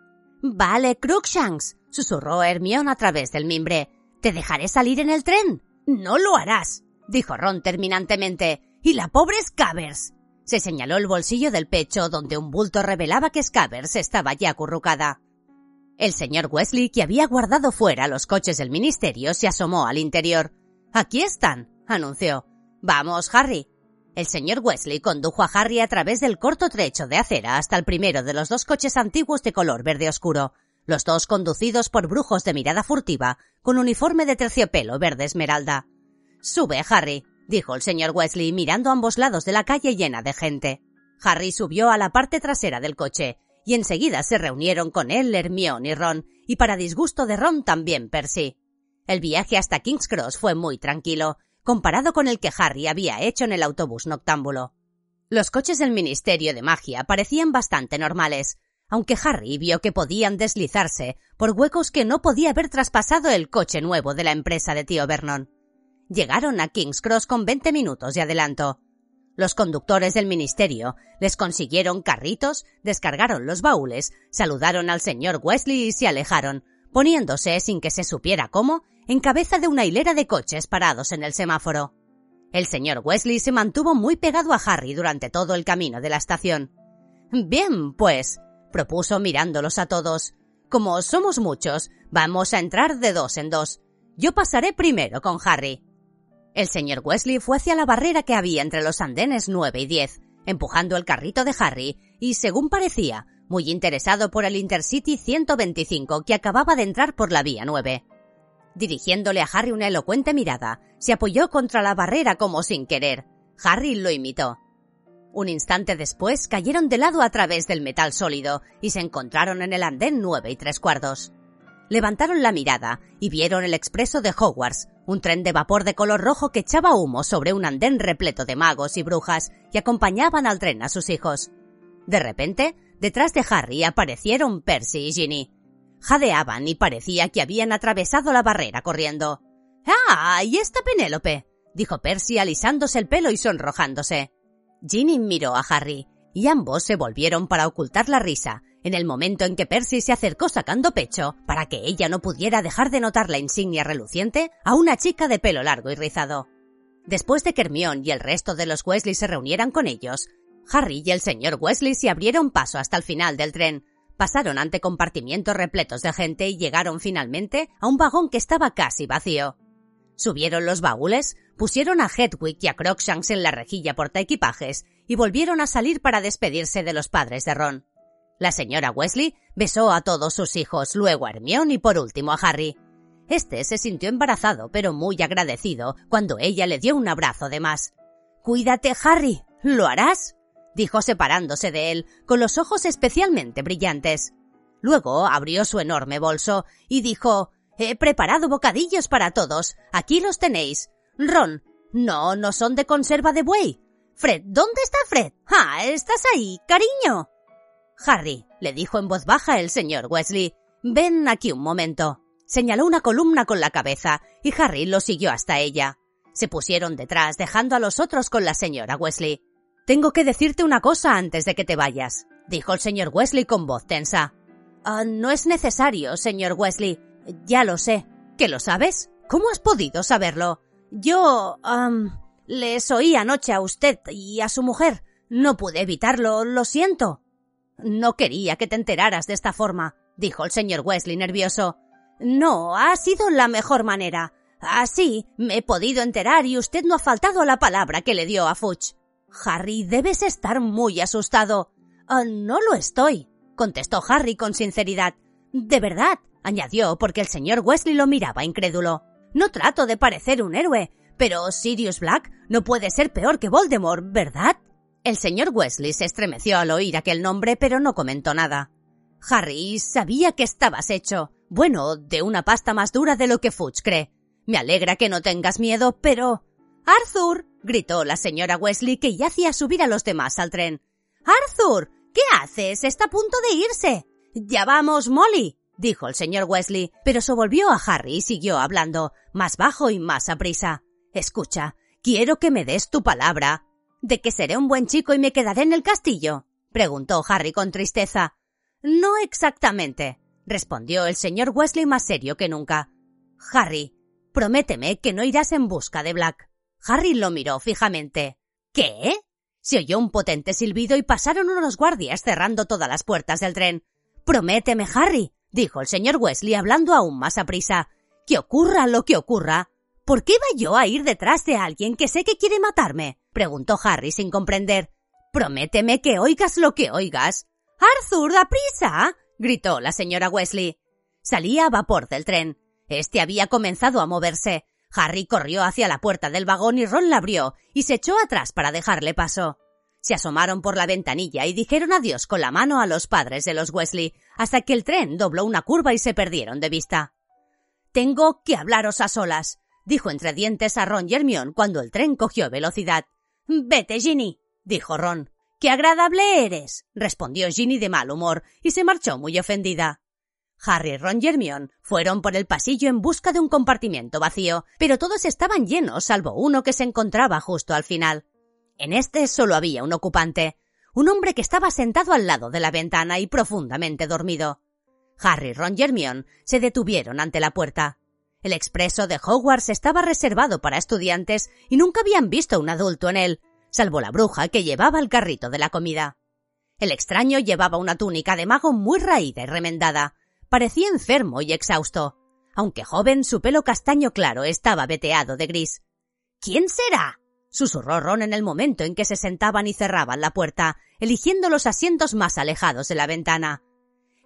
Vale, Crookshanks, susurró Hermione a través del mimbre. Te dejaré salir en el tren. No lo harás, dijo Ron terminantemente. Y la pobre Scabbers. Se señaló el bolsillo del pecho donde un bulto revelaba que Scabbers estaba ya acurrucada. El señor Wesley, que había guardado fuera los coches del ministerio, se asomó al interior. Aquí están, anunció. Vamos, Harry. El señor Wesley condujo a Harry a través del corto trecho de acera hasta el primero de los dos coches antiguos de color verde oscuro, los dos conducidos por brujos de mirada furtiva, con uniforme de terciopelo verde esmeralda. Sube, Harry, dijo el señor Wesley mirando a ambos lados de la calle llena de gente. Harry subió a la parte trasera del coche, y enseguida se reunieron con él Hermione y Ron, y para disgusto de Ron también Percy. El viaje hasta King's Cross fue muy tranquilo, comparado con el que Harry había hecho en el autobús noctámbulo. Los coches del Ministerio de Magia parecían bastante normales, aunque Harry vio que podían deslizarse por huecos que no podía haber traspasado el coche nuevo de la empresa de tío Vernon. Llegaron a King's Cross con 20 minutos de adelanto. Los conductores del ministerio les consiguieron carritos, descargaron los baúles, saludaron al señor Wesley y se alejaron, poniéndose, sin que se supiera cómo, en cabeza de una hilera de coches parados en el semáforo. El señor Wesley se mantuvo muy pegado a Harry durante todo el camino de la estación. Bien, pues, propuso mirándolos a todos. Como somos muchos, vamos a entrar de dos en dos. Yo pasaré primero con Harry. El señor Wesley fue hacia la barrera que había entre los andenes 9 y 10, empujando el carrito de Harry y, según parecía, muy interesado por el Intercity 125 que acababa de entrar por la vía 9. Dirigiéndole a Harry una elocuente mirada, se apoyó contra la barrera como sin querer. Harry lo imitó. Un instante después cayeron de lado a través del metal sólido y se encontraron en el andén 9 y tres cuartos. Levantaron la mirada y vieron el expreso de Hogwarts, un tren de vapor de color rojo que echaba humo sobre un andén repleto de magos y brujas que acompañaban al tren a sus hijos. De repente, detrás de Harry aparecieron Percy y Ginny. Jadeaban y parecía que habían atravesado la barrera corriendo. ¡Ah! ¿Y esta Penélope? dijo Percy alisándose el pelo y sonrojándose. Ginny miró a Harry, y ambos se volvieron para ocultar la risa, en el momento en que Percy se acercó sacando pecho, para que ella no pudiera dejar de notar la insignia reluciente, a una chica de pelo largo y rizado. Después de que Hermione y el resto de los Weasley se reunieran con ellos, Harry y el señor Weasley se abrieron paso hasta el final del tren, pasaron ante compartimientos repletos de gente y llegaron finalmente a un vagón que estaba casi vacío. Subieron los baúles, pusieron a Hedwig y a Crookshanks en la rejilla portaequipajes y volvieron a salir para despedirse de los padres de Ron. La señora Wesley besó a todos sus hijos, luego a Hermione y por último a Harry. Este se sintió embarazado, pero muy agradecido cuando ella le dio un abrazo de más. Cuídate, Harry. ¿Lo harás? Dijo separándose de él, con los ojos especialmente brillantes. Luego abrió su enorme bolso y dijo He preparado bocadillos para todos. Aquí los tenéis. Ron. No, no son de conserva de buey. Fred, ¿dónde está Fred? Ah, estás ahí, cariño. Harry, le dijo en voz baja el señor Wesley, ven aquí un momento. Señaló una columna con la cabeza y Harry lo siguió hasta ella. Se pusieron detrás, dejando a los otros con la señora Wesley. Tengo que decirte una cosa antes de que te vayas, dijo el señor Wesley con voz tensa. Ah, no es necesario, señor Wesley. Ya lo sé. ¿Que lo sabes? ¿Cómo has podido saberlo? Yo... les oí anoche a usted y a su mujer. No pude evitarlo, lo siento. No quería que te enteraras de esta forma, dijo el señor Wesley nervioso. No, ha sido la mejor manera. Así me he podido enterar y usted no ha faltado a la palabra que le dio a Fuchs. Harry, debes estar muy asustado. Ah, no lo estoy, contestó Harry con sinceridad. De verdad, añadió porque el señor Wesley lo miraba incrédulo. No trato de parecer un héroe, pero Sirius Black no puede ser peor que Voldemort, ¿verdad? El señor Wesley se estremeció al oír aquel nombre, pero no comentó nada. Harry, sabía que estabas hecho. Bueno, de una pasta más dura de lo que Fudge cree. Me alegra que no tengas miedo, pero. Arthur. Gritó la señora Wesley que ya hacía subir a los demás al tren. Arthur. ¿Qué haces? Está a punto de irse. Ya vamos, Molly. dijo el señor Wesley, pero se volvió a Harry y siguió hablando, más bajo y más aprisa. Escucha, quiero que me des tu palabra ¿De que seré un buen chico y me quedaré en el castillo? preguntó Harry con tristeza. No exactamente, respondió el señor Wesley más serio que nunca. Harry, prométeme que no irás en busca de Black. Harry lo miró fijamente. ¿Qué? Se oyó un potente silbido y pasaron unos guardias cerrando todas las puertas del tren. Prométeme, Harry, dijo el señor Wesley hablando aún más aprisa. Que ocurra lo que ocurra, ¿Por qué iba yo a ir detrás de alguien que sé que quiere matarme? preguntó Harry sin comprender. Prométeme que oigas lo que oigas. Arthur, da prisa. gritó la señora Wesley. Salía a vapor del tren. Este había comenzado a moverse. Harry corrió hacia la puerta del vagón y Ron la abrió y se echó atrás para dejarle paso. Se asomaron por la ventanilla y dijeron adiós con la mano a los padres de los Wesley, hasta que el tren dobló una curva y se perdieron de vista. Tengo que hablaros a solas, dijo entre dientes a Ron y Hermione cuando el tren cogió velocidad. Vete, Ginny, dijo Ron. ¡Qué agradable eres! respondió Ginny de mal humor y se marchó muy ofendida. Harry, Ron y fueron por el pasillo en busca de un compartimiento vacío, pero todos estaban llenos salvo uno que se encontraba justo al final. En este solo había un ocupante, un hombre que estaba sentado al lado de la ventana y profundamente dormido. Harry, Ron y se detuvieron ante la puerta. El expreso de Hogwarts estaba reservado para estudiantes y nunca habían visto un adulto en él, salvo la bruja que llevaba el carrito de la comida. El extraño llevaba una túnica de mago muy raída y remendada, Parecía enfermo y exhausto. Aunque joven, su pelo castaño claro estaba veteado de gris. ¿Quién será? susurró Ron en el momento en que se sentaban y cerraban la puerta, eligiendo los asientos más alejados de la ventana.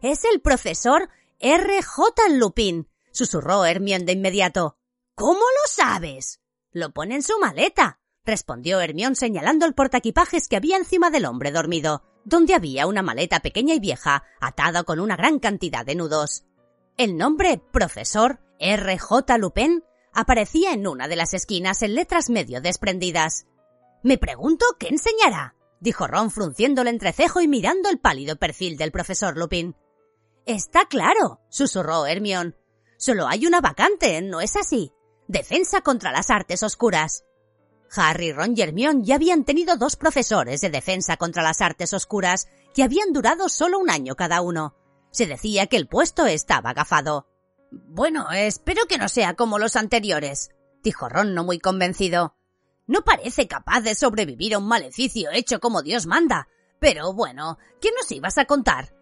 Es el profesor R. J. Lupin, susurró Hermione de inmediato. ¿Cómo lo sabes? Lo pone en su maleta, respondió Hermione señalando el portaequipajes que había encima del hombre dormido donde había una maleta pequeña y vieja atada con una gran cantidad de nudos. El nombre Profesor R. J. Lupin aparecía en una de las esquinas en letras medio desprendidas. Me pregunto qué enseñará, dijo Ron frunciendo el entrecejo y mirando el pálido perfil del profesor Lupin. Está claro, susurró Hermione. Solo hay una vacante, ¿no es así? Defensa contra las artes oscuras. Harry, Ron y Hermione ya habían tenido dos profesores de defensa contra las artes oscuras que habían durado solo un año cada uno. Se decía que el puesto estaba agafado. Bueno, espero que no sea como los anteriores, dijo Ron no muy convencido. No parece capaz de sobrevivir a un maleficio hecho como Dios manda. Pero bueno, ¿qué nos ibas a contar?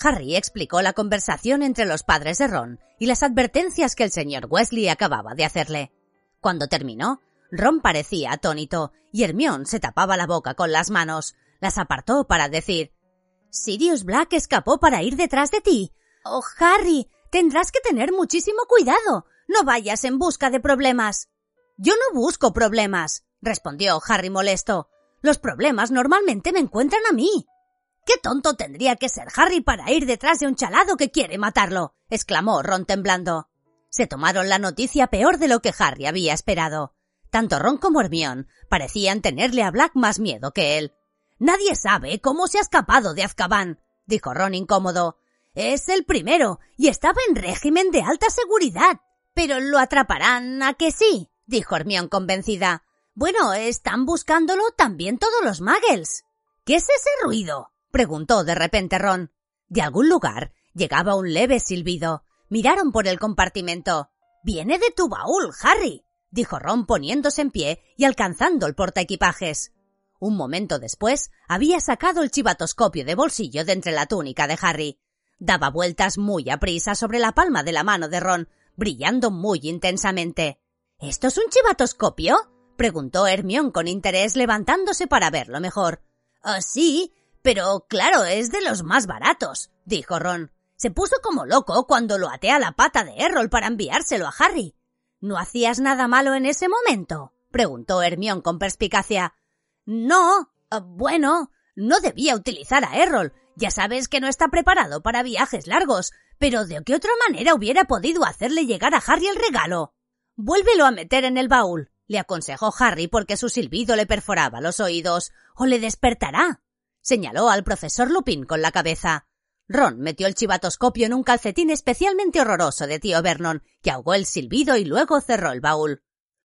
Harry explicó la conversación entre los padres de Ron y las advertencias que el señor Wesley acababa de hacerle. Cuando terminó, Ron parecía atónito y Hermión se tapaba la boca con las manos. Las apartó para decir Sirius Black escapó para ir detrás de ti. Oh, Harry, tendrás que tener muchísimo cuidado. No vayas en busca de problemas. Yo no busco problemas, respondió Harry molesto. Los problemas normalmente me encuentran a mí. ¿Qué tonto tendría que ser Harry para ir detrás de un chalado que quiere matarlo? exclamó Ron temblando. Se tomaron la noticia peor de lo que Harry había esperado. Tanto Ron como Hermión parecían tenerle a Black más miedo que él. Nadie sabe cómo se ha escapado de Azkaban, dijo Ron incómodo. Es el primero, y estaba en régimen de alta seguridad. Pero lo atraparán, ¿a que sí? dijo Hermión convencida. Bueno, están buscándolo también todos los muggles. ¿Qué es ese ruido? preguntó de repente Ron. De algún lugar llegaba un leve silbido. Miraron por el compartimento. Viene de tu baúl, Harry, dijo Ron poniéndose en pie y alcanzando el portaequipajes. Un momento después había sacado el chivatoscopio de bolsillo de entre la túnica de Harry. Daba vueltas muy aprisa sobre la palma de la mano de Ron, brillando muy intensamente. ¿Esto es un chivatoscopio? preguntó Hermión con interés levantándose para verlo mejor. Ah, sí, pero claro, es de los más baratos, dijo Ron. Se puso como loco cuando lo até a la pata de Errol para enviárselo a Harry. ¿No hacías nada malo en ese momento? preguntó Hermión con perspicacia. No. Ah, bueno, no debía utilizar a Errol. Ya sabes que no está preparado para viajes largos, pero ¿de qué otra manera hubiera podido hacerle llegar a Harry el regalo? Vuélvelo a meter en el baúl, le aconsejó Harry porque su silbido le perforaba los oídos, o le despertará. Señaló al profesor Lupin con la cabeza. Ron metió el chivatoscopio en un calcetín especialmente horroroso de tío Vernon, que ahogó el silbido y luego cerró el baúl.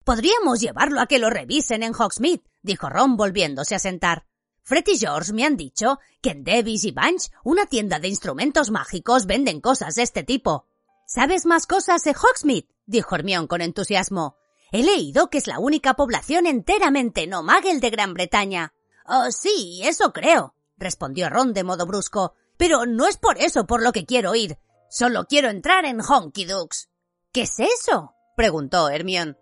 Podríamos llevarlo a que lo revisen en Hogsmeade, dijo Ron volviéndose a sentar. Fred y George me han dicho que en Davis y Bunch, una tienda de instrumentos mágicos, venden cosas de este tipo. ¿Sabes más cosas de Hogsmeade? dijo Hermione con entusiasmo. He leído que es la única población enteramente no magel de Gran Bretaña. Oh, sí, eso creo, respondió Ron de modo brusco. Pero no es por eso por lo que quiero ir. Solo quiero entrar en Honky Dukes. ¿Qué es eso? preguntó Hermione.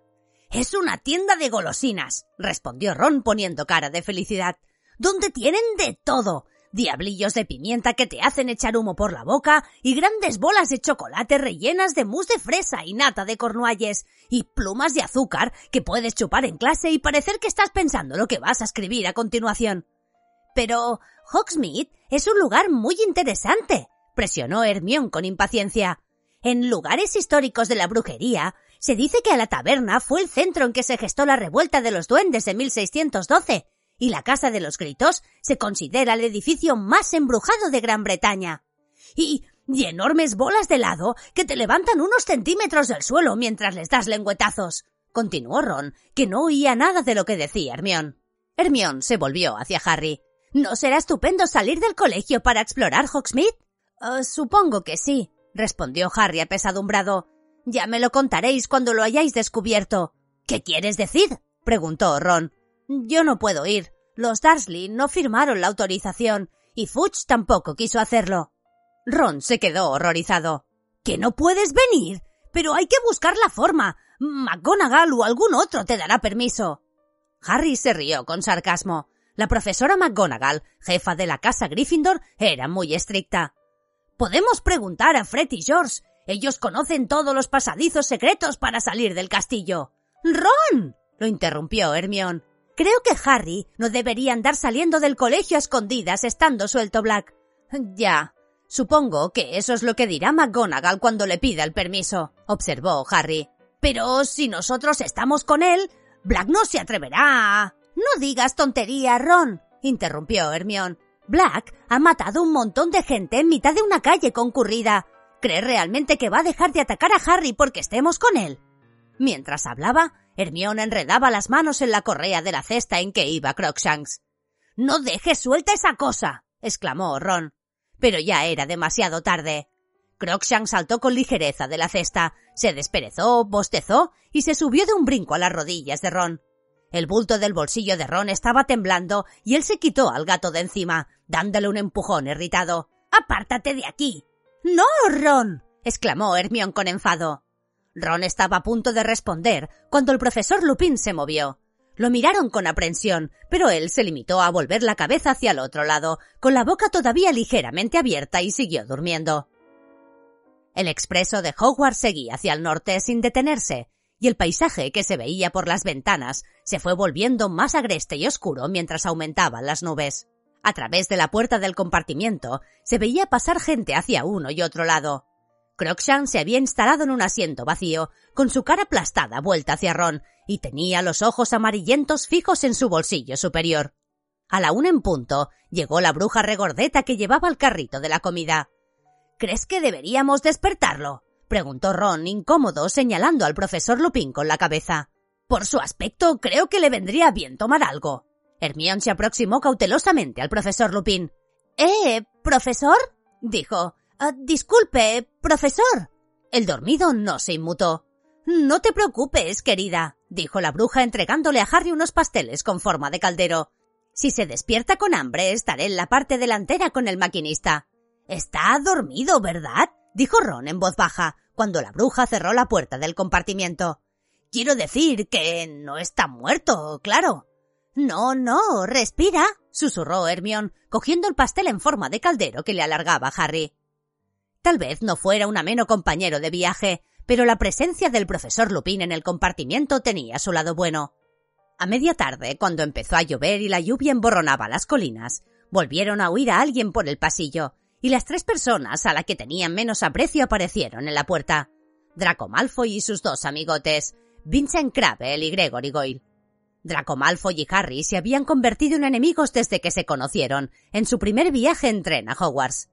Es una tienda de golosinas, respondió Ron poniendo cara de felicidad, donde tienen de todo. Diablillos de pimienta que te hacen echar humo por la boca y grandes bolas de chocolate rellenas de mousse de fresa y nata de cornualles y plumas de azúcar que puedes chupar en clase y parecer que estás pensando lo que vas a escribir a continuación. Pero Hogsmeade es un lugar muy interesante, presionó Hermione con impaciencia. En lugares históricos de la brujería, se dice que a la taberna fue el centro en que se gestó la revuelta de los duendes de 1612, y la Casa de los Gritos se considera el edificio más embrujado de Gran Bretaña. ¿Y y enormes bolas de helado que te levantan unos centímetros del suelo mientras les das lengüetazos. Continuó Ron, que no oía nada de lo que decía Hermión. Hermión se volvió hacia Harry. ¿No será estupendo salir del colegio para explorar Hogsmeade? Oh, supongo que sí, respondió Harry apesadumbrado. Ya me lo contaréis cuando lo hayáis descubierto. ¿Qué quieres decir? preguntó Ron. Yo no puedo ir. Los Dursley no firmaron la autorización y Fudge tampoco quiso hacerlo. Ron se quedó horrorizado. ¿Que no puedes venir? Pero hay que buscar la forma. McGonagall o algún otro te dará permiso. Harry se rió con sarcasmo. La profesora McGonagall, jefa de la casa Gryffindor, era muy estricta. Podemos preguntar a Fred y George. Ellos conocen todos los pasadizos secretos para salir del castillo. ¡Ron! lo interrumpió Hermión. Creo que Harry no debería andar saliendo del colegio a escondidas estando suelto Black. Ya. Supongo que eso es lo que dirá McGonagall cuando le pida el permiso, observó Harry. Pero si nosotros estamos con él, Black no se atreverá. No digas tontería, Ron, interrumpió Hermión. Black ha matado un montón de gente en mitad de una calle concurrida. ¿Cree realmente que va a dejar de atacar a Harry porque estemos con él? Mientras hablaba, Hermione enredaba las manos en la correa de la cesta en que iba Crookshanks. No dejes suelta esa cosa, exclamó Ron. Pero ya era demasiado tarde. Crookshanks saltó con ligereza de la cesta, se desperezó, bostezó y se subió de un brinco a las rodillas de Ron. El bulto del bolsillo de Ron estaba temblando y él se quitó al gato de encima, dándole un empujón irritado. ¡Apártate de aquí! ¡No, Ron! exclamó Hermión con enfado. Ron estaba a punto de responder cuando el profesor Lupin se movió. Lo miraron con aprensión, pero él se limitó a volver la cabeza hacia el otro lado, con la boca todavía ligeramente abierta y siguió durmiendo. El expreso de Hogwarts seguía hacia el norte sin detenerse, y el paisaje que se veía por las ventanas se fue volviendo más agreste y oscuro mientras aumentaban las nubes. A través de la puerta del compartimiento se veía pasar gente hacia uno y otro lado. Crookshanks se había instalado en un asiento vacío, con su cara aplastada vuelta hacia Ron, y tenía los ojos amarillentos fijos en su bolsillo superior. A la una en punto llegó la bruja regordeta que llevaba el carrito de la comida. ¿Crees que deberíamos despertarlo? preguntó Ron, incómodo, señalando al profesor Lupin con la cabeza. Por su aspecto, creo que le vendría bien tomar algo. Hermione se aproximó cautelosamente al profesor Lupin. ¿Eh, profesor? dijo. Ah, disculpe, profesor. El dormido no se inmutó. No te preocupes, querida, dijo la bruja entregándole a Harry unos pasteles con forma de caldero. Si se despierta con hambre, estaré en la parte delantera con el maquinista. Está dormido, ¿verdad? dijo Ron en voz baja, cuando la bruja cerró la puerta del compartimiento. Quiero decir que no está muerto, claro. No, no, respira, susurró Hermione, cogiendo el pastel en forma de caldero que le alargaba Harry. Tal vez no fuera un ameno compañero de viaje, pero la presencia del profesor Lupin en el compartimiento tenía su lado bueno. A media tarde, cuando empezó a llover y la lluvia emborronaba las colinas, volvieron a oír a alguien por el pasillo, y las tres personas a la que tenían menos aprecio aparecieron en la puerta. Draco Malfoy y sus dos amigotes, Vincent Crabbe y Gregory Goyle. Draco Malfoy y Harry se habían convertido en enemigos desde que se conocieron en su primer viaje en tren a Hogwarts.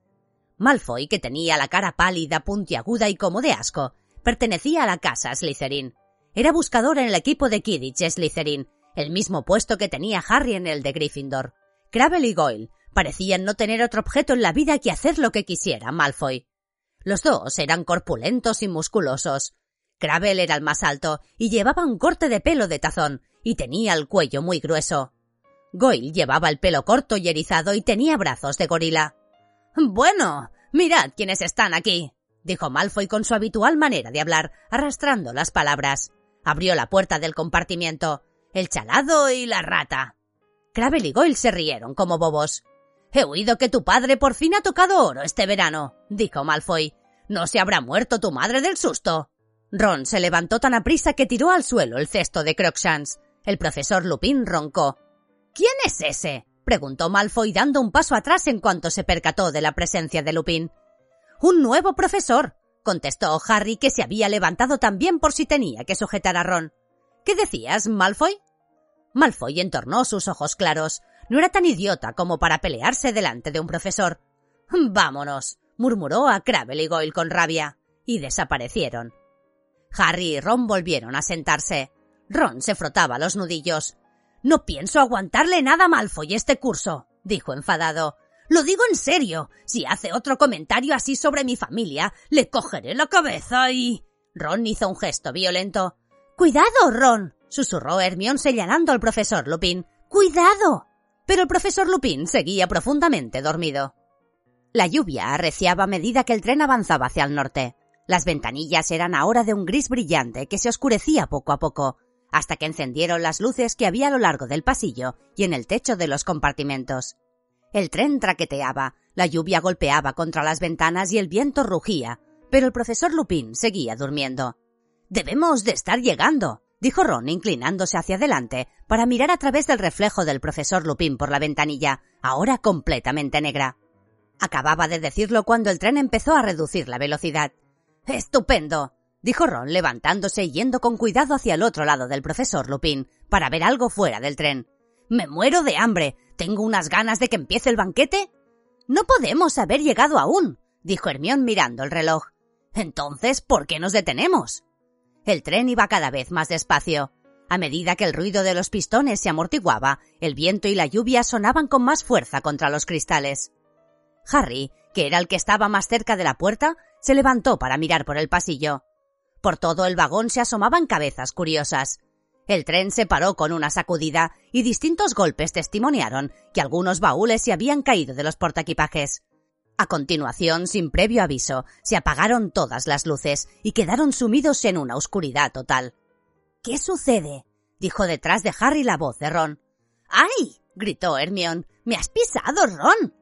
Malfoy, que tenía la cara pálida, puntiaguda y como de asco, pertenecía a la casa Slytherin. Era buscador en el equipo de Kidditch Slytherin, el mismo puesto que tenía Harry en el de Gryffindor. Crabble y Goyle parecían no tener otro objeto en la vida que hacer lo que quisiera Malfoy. Los dos eran corpulentos y musculosos. Crabble era el más alto y llevaba un corte de pelo de tazón y tenía el cuello muy grueso. Goyle llevaba el pelo corto y erizado y tenía brazos de gorila. Bueno, mirad quiénes están aquí, dijo Malfoy con su habitual manera de hablar, arrastrando las palabras. Abrió la puerta del compartimiento. El chalado y la rata. Crabble y Goyle se rieron como bobos. He oído que tu padre por fin ha tocado oro este verano, dijo Malfoy. ¿No se habrá muerto tu madre del susto? Ron se levantó tan aprisa que tiró al suelo el cesto de Crookshanks. El profesor Lupin roncó. ¿Quién es ese? preguntó Malfoy dando un paso atrás en cuanto se percató de la presencia de Lupin. Un nuevo profesor, contestó Harry, que se había levantado también por si tenía que sujetar a Ron. ¿Qué decías, Malfoy? Malfoy entornó sus ojos claros. No era tan idiota como para pelearse delante de un profesor. Vámonos, murmuró a Crabble y Goyle con rabia, y desaparecieron. Harry y Ron volvieron a sentarse. Ron se frotaba los nudillos. No pienso aguantarle nada a Malfoy este curso, dijo enfadado. Lo digo en serio. Si hace otro comentario así sobre mi familia, le cogeré la cabeza y. Ron hizo un gesto violento. Cuidado, Ron. susurró Hermión señalando al profesor Lupin. Cuidado. Pero el profesor Lupin seguía profundamente dormido. La lluvia arreciaba a medida que el tren avanzaba hacia el norte. Las ventanillas eran ahora de un gris brillante que se oscurecía poco a poco, hasta que encendieron las luces que había a lo largo del pasillo y en el techo de los compartimentos. El tren traqueteaba, la lluvia golpeaba contra las ventanas y el viento rugía, pero el profesor Lupin seguía durmiendo. Debemos de estar llegando, dijo Ron inclinándose hacia adelante para mirar a través del reflejo del profesor Lupin por la ventanilla, ahora completamente negra. Acababa de decirlo cuando el tren empezó a reducir la velocidad. Estupendo, dijo Ron levantándose y yendo con cuidado hacia el otro lado del profesor Lupin para ver algo fuera del tren. Me muero de hambre. ¿Tengo unas ganas de que empiece el banquete? No podemos haber llegado aún, dijo Hermión mirando el reloj. Entonces, ¿por qué nos detenemos? El tren iba cada vez más despacio. A medida que el ruido de los pistones se amortiguaba, el viento y la lluvia sonaban con más fuerza contra los cristales. Harry, que era el que estaba más cerca de la puerta, se levantó para mirar por el pasillo. Por todo el vagón se asomaban cabezas curiosas. El tren se paró con una sacudida y distintos golpes testimoniaron que algunos baúles se habían caído de los portaequipajes. A continuación, sin previo aviso, se apagaron todas las luces y quedaron sumidos en una oscuridad total. ¿Qué sucede? dijo detrás de Harry la voz de Ron. ¡Ay! gritó Hermión. ¡Me has pisado, Ron!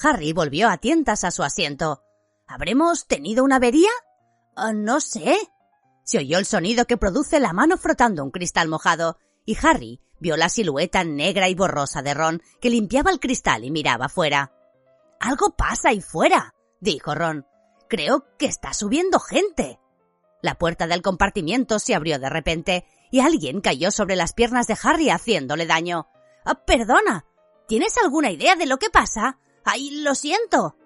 Harry volvió a tientas a su asiento. ¿Habremos tenido una avería? Ah, no sé. Se oyó el sonido que produce la mano frotando un cristal mojado, y Harry vio la silueta negra y borrosa de Ron que limpiaba el cristal y miraba fuera. Algo pasa ahí fuera, dijo Ron. Creo que está subiendo gente. La puerta del compartimiento se abrió de repente y alguien cayó sobre las piernas de Harry haciéndole daño. Ah, perdona. ¿Tienes alguna idea de lo que pasa? ¡Ay, lo siento!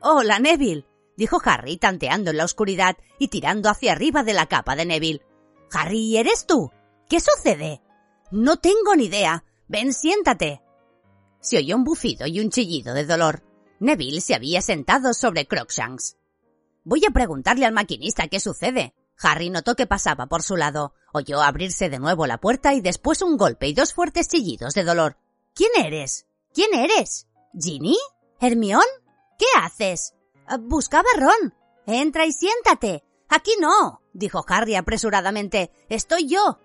Hola, Neville, dijo Harry tanteando en la oscuridad y tirando hacia arriba de la capa de Neville. Harry, ¿eres tú? ¿Qué sucede? No tengo ni idea. Ven, siéntate. Se oyó un bufido y un chillido de dolor. Neville se había sentado sobre Crocshanks. Voy a preguntarle al maquinista qué sucede. Harry notó que pasaba por su lado. Oyó abrirse de nuevo la puerta y después un golpe y dos fuertes chillidos de dolor. ¿Quién eres? ¿Quién eres? ¿Ginny? ¿Hermión? ¿Qué haces? Ah, buscaba Ron. Entra y siéntate. Aquí no, dijo Harry apresuradamente. Estoy yo.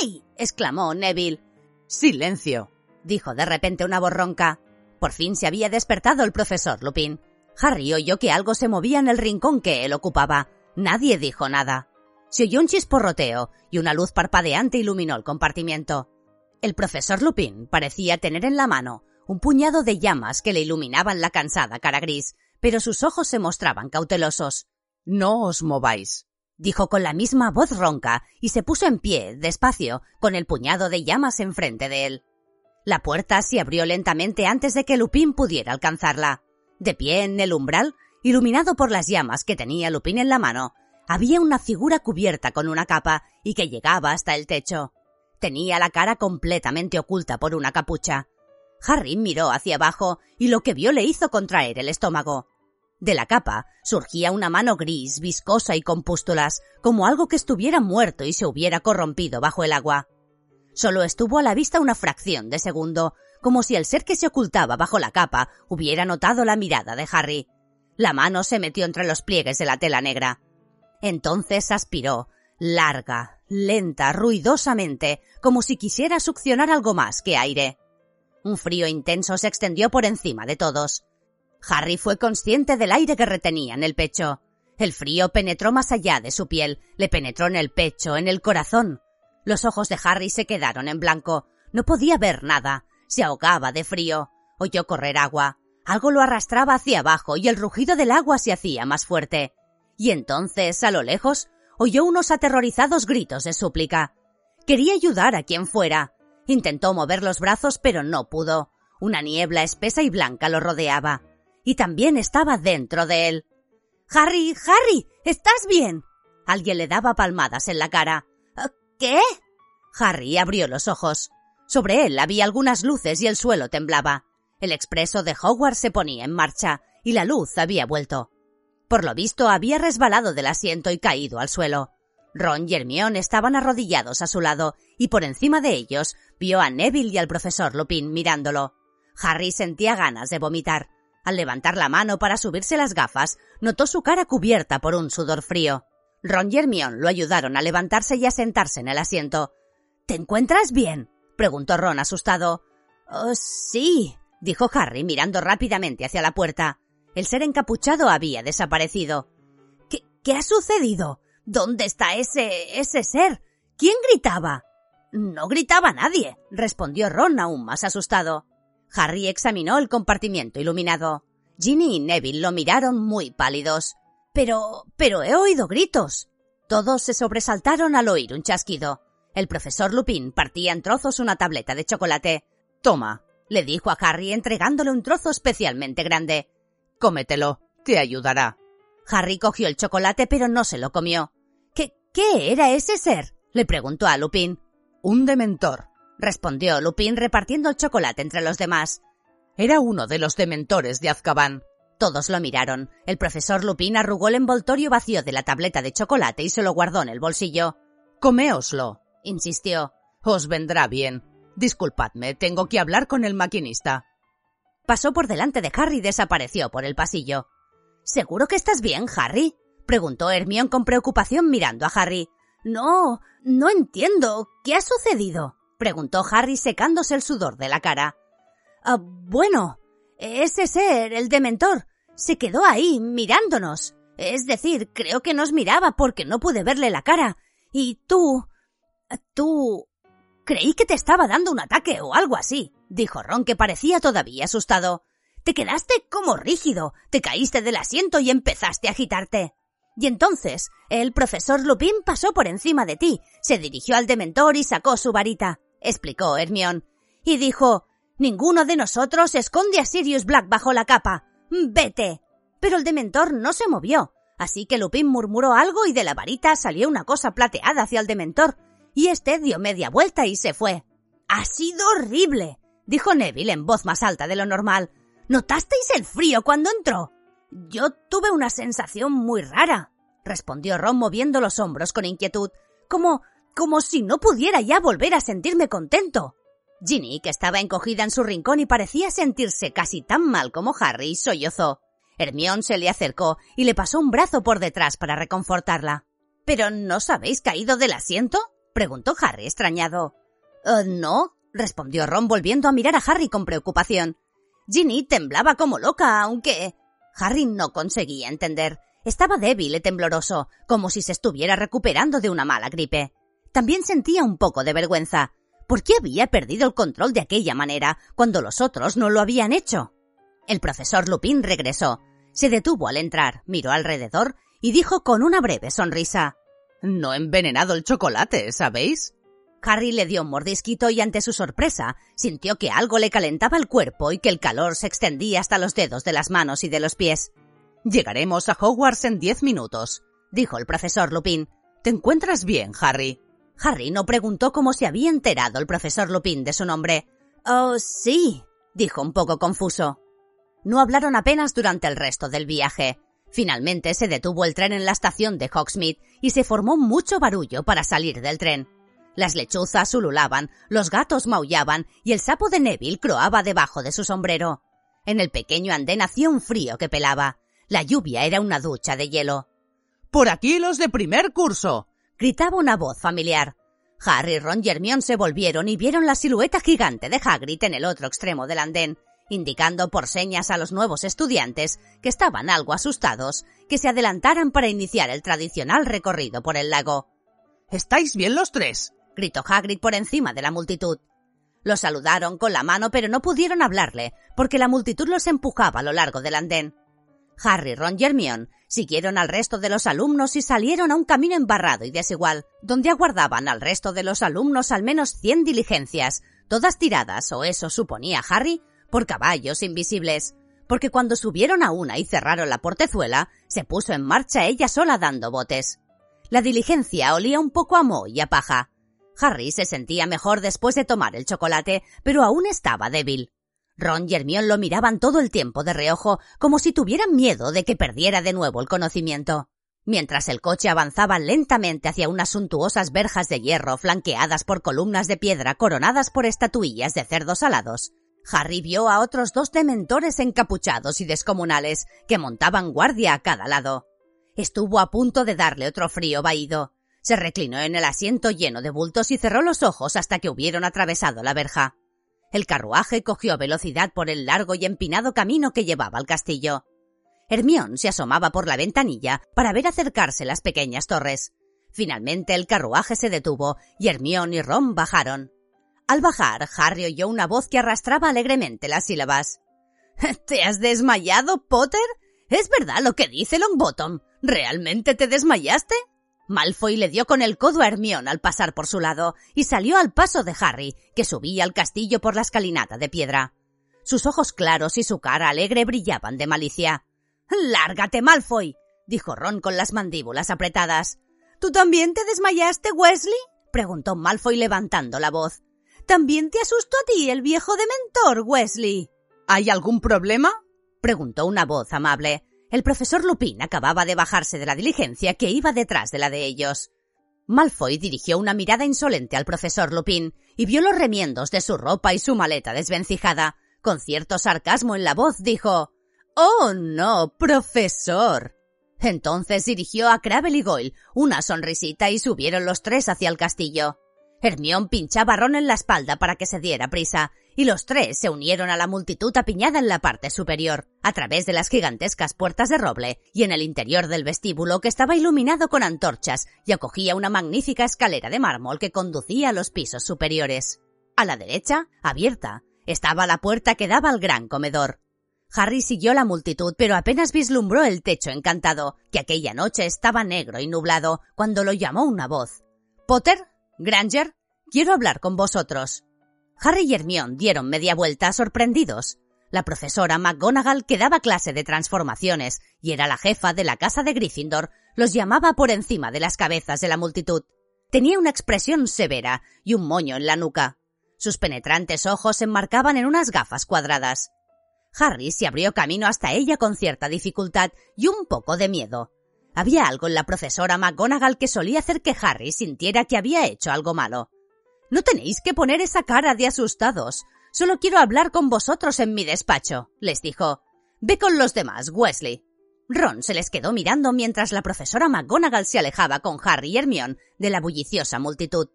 ¡Ay! exclamó Neville. Silencio, dijo de repente una borronca. Por fin se había despertado el profesor Lupin. Harry oyó que algo se movía en el rincón que él ocupaba. Nadie dijo nada. Se oyó un chisporroteo y una luz parpadeante iluminó el compartimiento. El profesor Lupin parecía tener en la mano un puñado de llamas que le iluminaban la cansada cara gris, pero sus ojos se mostraban cautelosos. No os mováis, dijo con la misma voz ronca, y se puso en pie, despacio, con el puñado de llamas enfrente de él. La puerta se abrió lentamente antes de que Lupin pudiera alcanzarla. De pie en el umbral, iluminado por las llamas que tenía Lupin en la mano, había una figura cubierta con una capa y que llegaba hasta el techo. Tenía la cara completamente oculta por una capucha. Harry miró hacia abajo y lo que vio le hizo contraer el estómago. De la capa surgía una mano gris, viscosa y con pústulas, como algo que estuviera muerto y se hubiera corrompido bajo el agua. Solo estuvo a la vista una fracción de segundo, como si el ser que se ocultaba bajo la capa hubiera notado la mirada de Harry. La mano se metió entre los pliegues de la tela negra. Entonces aspiró, larga, lenta, ruidosamente, como si quisiera succionar algo más que aire. Un frío intenso se extendió por encima de todos. Harry fue consciente del aire que retenía en el pecho. El frío penetró más allá de su piel, le penetró en el pecho, en el corazón. Los ojos de Harry se quedaron en blanco. No podía ver nada. Se ahogaba de frío. Oyó correr agua. Algo lo arrastraba hacia abajo y el rugido del agua se hacía más fuerte. Y entonces, a lo lejos, oyó unos aterrorizados gritos de súplica. Quería ayudar a quien fuera. Intentó mover los brazos, pero no pudo. Una niebla espesa y blanca lo rodeaba. y también estaba dentro de él. Harry, Harry, ¿estás bien? Alguien le daba palmadas en la cara. ¿Qué? Harry abrió los ojos. Sobre él había algunas luces y el suelo temblaba. El expreso de Hogwarts se ponía en marcha y la luz había vuelto. Por lo visto había resbalado del asiento y caído al suelo. Ron y Hermione estaban arrodillados a su lado y por encima de ellos vio a Neville y al profesor Lupin mirándolo. Harry sentía ganas de vomitar. Al levantar la mano para subirse las gafas, notó su cara cubierta por un sudor frío. Ron y Hermione lo ayudaron a levantarse y a sentarse en el asiento. ¿Te encuentras bien? preguntó Ron asustado. Oh, sí, dijo Harry mirando rápidamente hacia la puerta. El ser encapuchado había desaparecido. ¿Qué, qué ha sucedido? ¿Dónde está ese. ese ser? ¿Quién gritaba? No gritaba nadie, respondió Ron aún más asustado. Harry examinó el compartimiento iluminado. Ginny y Neville lo miraron muy pálidos. Pero. pero he oído gritos. Todos se sobresaltaron al oír un chasquido. El profesor Lupin partía en trozos una tableta de chocolate. Toma, le dijo a Harry entregándole un trozo especialmente grande. Cómetelo, te ayudará. Harry cogió el chocolate pero no se lo comió. ¿Qué, era ese ser? le preguntó a Lupin. Un dementor, respondió Lupin repartiendo el chocolate entre los demás. Era uno de los dementores de Azkaban. Todos lo miraron. El profesor Lupin arrugó el envoltorio vacío de la tableta de chocolate y se lo guardó en el bolsillo. Coméoslo, insistió. Os vendrá bien. Disculpadme, tengo que hablar con el maquinista. Pasó por delante de Harry y desapareció por el pasillo. ¿Seguro que estás bien, Harry? Preguntó Hermión con preocupación mirando a Harry. No, no entiendo. ¿Qué ha sucedido? preguntó Harry secándose el sudor de la cara. Ah, bueno, ese ser, el dementor, se quedó ahí mirándonos. Es decir, creo que nos miraba porque no pude verle la cara. Y tú. tú. Creí que te estaba dando un ataque o algo así, dijo Ron, que parecía todavía asustado. Te quedaste como rígido, te caíste del asiento y empezaste a agitarte. Y entonces, el profesor Lupin pasó por encima de ti, se dirigió al dementor y sacó su varita, explicó Hermión, y dijo, Ninguno de nosotros esconde a Sirius Black bajo la capa. Vete. Pero el dementor no se movió, así que Lupin murmuró algo y de la varita salió una cosa plateada hacia el dementor, y este dio media vuelta y se fue. Ha sido horrible, dijo Neville en voz más alta de lo normal. ¿Notasteis el frío cuando entró? Yo tuve una sensación muy rara, respondió Ron moviendo los hombros con inquietud, como como si no pudiera ya volver a sentirme contento. Ginny, que estaba encogida en su rincón y parecía sentirse casi tan mal como Harry, sollozó. Hermión se le acercó y le pasó un brazo por detrás para reconfortarla. ¿Pero no os habéis caído del asiento? preguntó Harry extrañado. «Eh, no, respondió Ron volviendo a mirar a Harry con preocupación. Ginny temblaba como loca, aunque. Harry no conseguía entender. Estaba débil y tembloroso, como si se estuviera recuperando de una mala gripe. También sentía un poco de vergüenza. ¿Por qué había perdido el control de aquella manera cuando los otros no lo habían hecho? El profesor Lupin regresó. Se detuvo al entrar, miró alrededor y dijo con una breve sonrisa No he envenenado el chocolate, ¿sabéis? Harry le dio un mordisquito y ante su sorpresa sintió que algo le calentaba el cuerpo y que el calor se extendía hasta los dedos de las manos y de los pies. Llegaremos a Hogwarts en diez minutos, dijo el profesor Lupin. ¿Te encuentras bien, Harry? Harry no preguntó cómo se había enterado el profesor Lupin de su nombre. Oh, sí, dijo un poco confuso. No hablaron apenas durante el resto del viaje. Finalmente se detuvo el tren en la estación de Hogsmeade y se formó mucho barullo para salir del tren. Las lechuzas ululaban, los gatos maullaban y el sapo de Neville croaba debajo de su sombrero. En el pequeño andén hacía un frío que pelaba. La lluvia era una ducha de hielo. Por aquí los de primer curso. gritaba una voz familiar. Harry, Ron y Hermione se volvieron y vieron la silueta gigante de Hagrid en el otro extremo del andén, indicando por señas a los nuevos estudiantes, que estaban algo asustados, que se adelantaran para iniciar el tradicional recorrido por el lago. ¿Estáis bien los tres? Gritó Hagrid por encima de la multitud. Los saludaron con la mano, pero no pudieron hablarle, porque la multitud los empujaba a lo largo del andén. Harry, Ron y Hermione siguieron al resto de los alumnos y salieron a un camino embarrado y desigual, donde aguardaban al resto de los alumnos al menos cien diligencias, todas tiradas, o eso suponía Harry, por caballos invisibles. porque cuando subieron a una y cerraron la portezuela, se puso en marcha ella sola dando botes. La diligencia olía un poco a moho y a paja. Harry se sentía mejor después de tomar el chocolate, pero aún estaba débil. Ron y Hermione lo miraban todo el tiempo de reojo, como si tuvieran miedo de que perdiera de nuevo el conocimiento. Mientras el coche avanzaba lentamente hacia unas suntuosas verjas de hierro flanqueadas por columnas de piedra coronadas por estatuillas de cerdos alados, Harry vio a otros dos dementores encapuchados y descomunales que montaban guardia a cada lado. Estuvo a punto de darle otro frío vaído. Se reclinó en el asiento lleno de bultos y cerró los ojos hasta que hubieron atravesado la verja. El carruaje cogió velocidad por el largo y empinado camino que llevaba al castillo. Hermión se asomaba por la ventanilla para ver acercarse las pequeñas torres. Finalmente el carruaje se detuvo y Hermión y Ron bajaron. Al bajar, Harry oyó una voz que arrastraba alegremente las sílabas. ¿Te has desmayado, Potter? ¿Es verdad lo que dice Longbottom? ¿Realmente te desmayaste? Malfoy le dio con el codo a Hermión al pasar por su lado y salió al paso de Harry, que subía al castillo por la escalinata de piedra. Sus ojos claros y su cara alegre brillaban de malicia. Lárgate, Malfoy, dijo Ron con las mandíbulas apretadas. ¿Tú también te desmayaste, Wesley? preguntó Malfoy levantando la voz. También te asustó a ti el viejo dementor, Wesley. ¿Hay algún problema? preguntó una voz amable. El profesor Lupin acababa de bajarse de la diligencia que iba detrás de la de ellos. Malfoy dirigió una mirada insolente al profesor Lupin y vio los remiendos de su ropa y su maleta desvencijada. Con cierto sarcasmo en la voz dijo Oh, no, profesor. Entonces dirigió a Crabble y Goyle una sonrisita y subieron los tres hacia el castillo. Hermión pinchaba a Ron en la espalda para que se diera prisa, y los tres se unieron a la multitud apiñada en la parte superior, a través de las gigantescas puertas de roble, y en el interior del vestíbulo que estaba iluminado con antorchas y acogía una magnífica escalera de mármol que conducía a los pisos superiores. A la derecha, abierta, estaba la puerta que daba al gran comedor. Harry siguió la multitud, pero apenas vislumbró el techo encantado, que aquella noche estaba negro y nublado, cuando lo llamó una voz. Potter, Granger, quiero hablar con vosotros. Harry y Hermione dieron media vuelta sorprendidos. La profesora McGonagall, que daba clase de transformaciones y era la jefa de la casa de Gryffindor, los llamaba por encima de las cabezas de la multitud. Tenía una expresión severa y un moño en la nuca. Sus penetrantes ojos se enmarcaban en unas gafas cuadradas. Harry se abrió camino hasta ella con cierta dificultad y un poco de miedo. Había algo en la profesora McGonagall que solía hacer que Harry sintiera que había hecho algo malo. No tenéis que poner esa cara de asustados. Solo quiero hablar con vosotros en mi despacho, les dijo. Ve con los demás, Wesley. Ron se les quedó mirando mientras la profesora McGonagall se alejaba con Harry y Hermione de la bulliciosa multitud.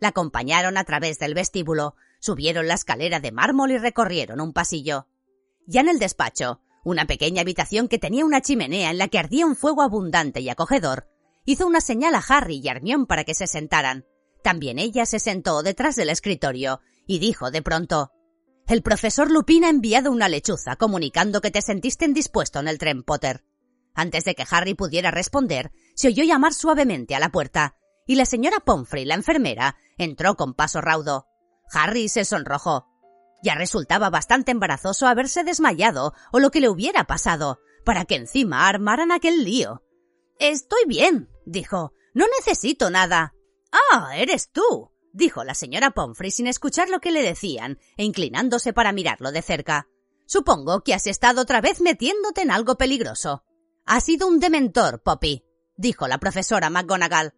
La acompañaron a través del vestíbulo, subieron la escalera de mármol y recorrieron un pasillo. Ya en el despacho, una pequeña habitación que tenía una chimenea en la que ardía un fuego abundante y acogedor, hizo una señal a Harry y Hermione para que se sentaran. También ella se sentó detrás del escritorio y dijo de pronto El profesor Lupin ha enviado una lechuza comunicando que te sentiste indispuesto en el tren Potter. Antes de que Harry pudiera responder, se oyó llamar suavemente a la puerta, y la señora Pomfrey, la enfermera, entró con paso raudo. Harry se sonrojó. Ya resultaba bastante embarazoso haberse desmayado o lo que le hubiera pasado, para que encima armaran aquel lío. Estoy bien, dijo. No necesito nada. Ah, eres tú, dijo la señora Pomfrey sin escuchar lo que le decían e inclinándose para mirarlo de cerca. Supongo que has estado otra vez metiéndote en algo peligroso. Ha sido un dementor, Poppy, dijo la profesora McGonagall.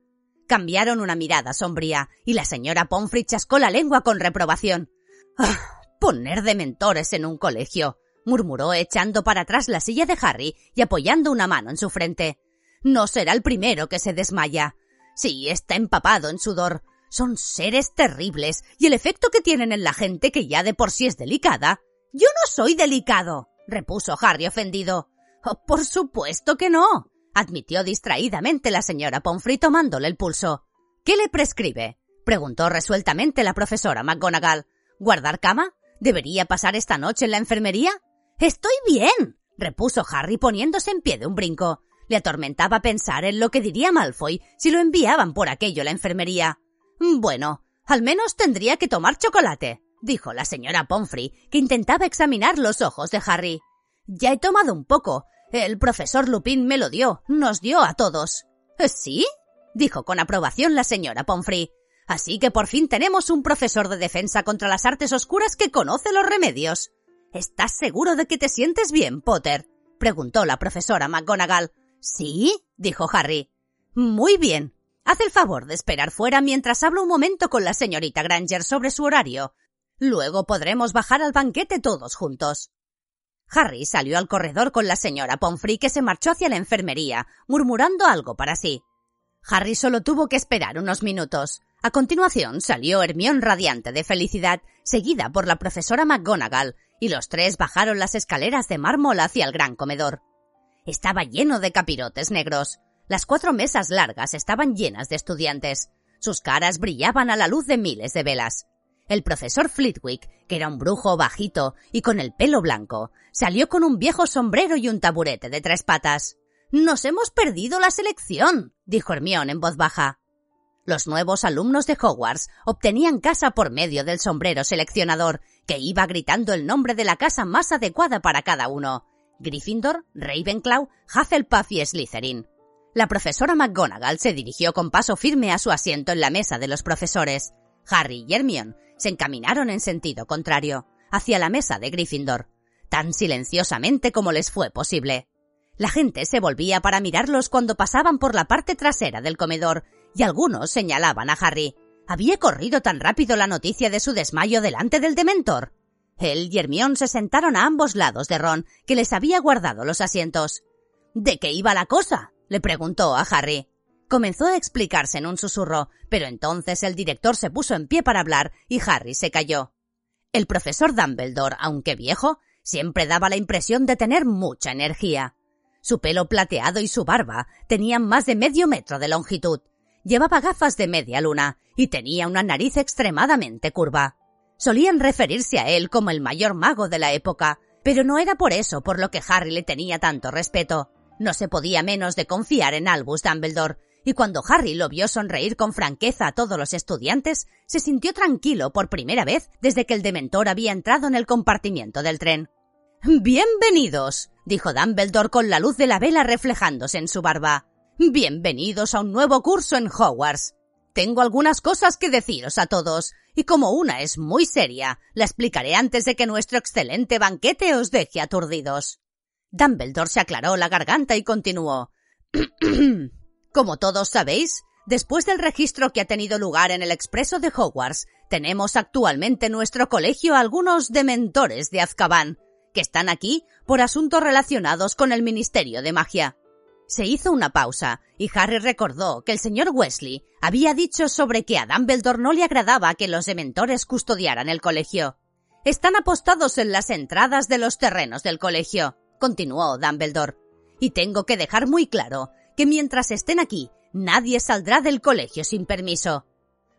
Cambiaron una mirada sombría y la señora Pomfrey chascó la lengua con reprobación. Ah, Poner dementores en un colegio, murmuró echando para atrás la silla de Harry y apoyando una mano en su frente. No será el primero que se desmaya. Sí, está empapado en sudor. Son seres terribles y el efecto que tienen en la gente que ya de por sí es delicada. Yo no soy delicado, repuso Harry ofendido. Oh, por supuesto que no, admitió distraídamente la señora Pomfrey tomándole el pulso. ¿Qué le prescribe? preguntó resueltamente la profesora McGonagall. ¿Guardar cama? ¿Debería pasar esta noche en la enfermería? Estoy bien, repuso Harry poniéndose en pie de un brinco. Le atormentaba pensar en lo que diría Malfoy si lo enviaban por aquello a la enfermería. Bueno, al menos tendría que tomar chocolate, dijo la señora Pomfrey, que intentaba examinar los ojos de Harry. Ya he tomado un poco. El profesor Lupin me lo dio, nos dio a todos. ¿Sí? dijo con aprobación la señora Pomfrey. Así que por fin tenemos un profesor de defensa contra las artes oscuras que conoce los remedios. ¿Estás seguro de que te sientes bien, Potter? preguntó la profesora McGonagall. Sí, dijo Harry. Muy bien. Haz el favor de esperar fuera mientras hablo un momento con la señorita Granger sobre su horario. Luego podremos bajar al banquete todos juntos. Harry salió al corredor con la señora Pomfrey que se marchó hacia la enfermería, murmurando algo para sí. Harry solo tuvo que esperar unos minutos. A continuación salió Hermión radiante de felicidad, seguida por la profesora McGonagall, y los tres bajaron las escaleras de mármol hacia el gran comedor. Estaba lleno de capirotes negros. Las cuatro mesas largas estaban llenas de estudiantes. Sus caras brillaban a la luz de miles de velas. El profesor Flitwick, que era un brujo bajito y con el pelo blanco, salió con un viejo sombrero y un taburete de tres patas. Nos hemos perdido la selección, dijo Hermione en voz baja. Los nuevos alumnos de Hogwarts obtenían casa por medio del sombrero seleccionador, que iba gritando el nombre de la casa más adecuada para cada uno. Gryffindor, Ravenclaw, Hufflepuff y Slytherin. La profesora McGonagall se dirigió con paso firme a su asiento en la mesa de los profesores. Harry y Hermione se encaminaron en sentido contrario, hacia la mesa de Gryffindor, tan silenciosamente como les fue posible. La gente se volvía para mirarlos cuando pasaban por la parte trasera del comedor y algunos señalaban a Harry. Había corrido tan rápido la noticia de su desmayo delante del dementor. Él y Hermión se sentaron a ambos lados de Ron, que les había guardado los asientos. ¿De qué iba la cosa? le preguntó a Harry. Comenzó a explicarse en un susurro, pero entonces el director se puso en pie para hablar y Harry se calló. El profesor Dumbledore, aunque viejo, siempre daba la impresión de tener mucha energía. Su pelo plateado y su barba tenían más de medio metro de longitud, Llevaba gafas de media luna y tenía una nariz extremadamente curva. Solían referirse a él como el mayor mago de la época, pero no era por eso por lo que Harry le tenía tanto respeto. No se podía menos de confiar en Albus Dumbledore, y cuando Harry lo vio sonreír con franqueza a todos los estudiantes, se sintió tranquilo por primera vez desde que el dementor había entrado en el compartimiento del tren. Bienvenidos, dijo Dumbledore con la luz de la vela reflejándose en su barba. Bienvenidos a un nuevo curso en Hogwarts. Tengo algunas cosas que deciros a todos, y como una es muy seria, la explicaré antes de que nuestro excelente banquete os deje aturdidos. Dumbledore se aclaró la garganta y continuó. como todos sabéis, después del registro que ha tenido lugar en el expreso de Hogwarts, tenemos actualmente en nuestro colegio algunos dementores de Azkaban, que están aquí por asuntos relacionados con el Ministerio de Magia. Se hizo una pausa, y Harry recordó que el señor Wesley había dicho sobre que a Dumbledore no le agradaba que los dementores custodiaran el colegio. Están apostados en las entradas de los terrenos del colegio, continuó Dumbledore. Y tengo que dejar muy claro que mientras estén aquí, nadie saldrá del colegio sin permiso.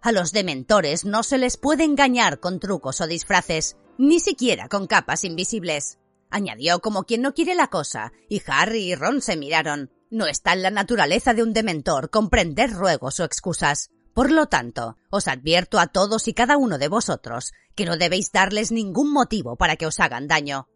A los dementores no se les puede engañar con trucos o disfraces, ni siquiera con capas invisibles. Añadió como quien no quiere la cosa, y Harry y Ron se miraron. No está en la naturaleza de un dementor comprender ruegos o excusas. Por lo tanto, os advierto a todos y cada uno de vosotros que no debéis darles ningún motivo para que os hagan daño.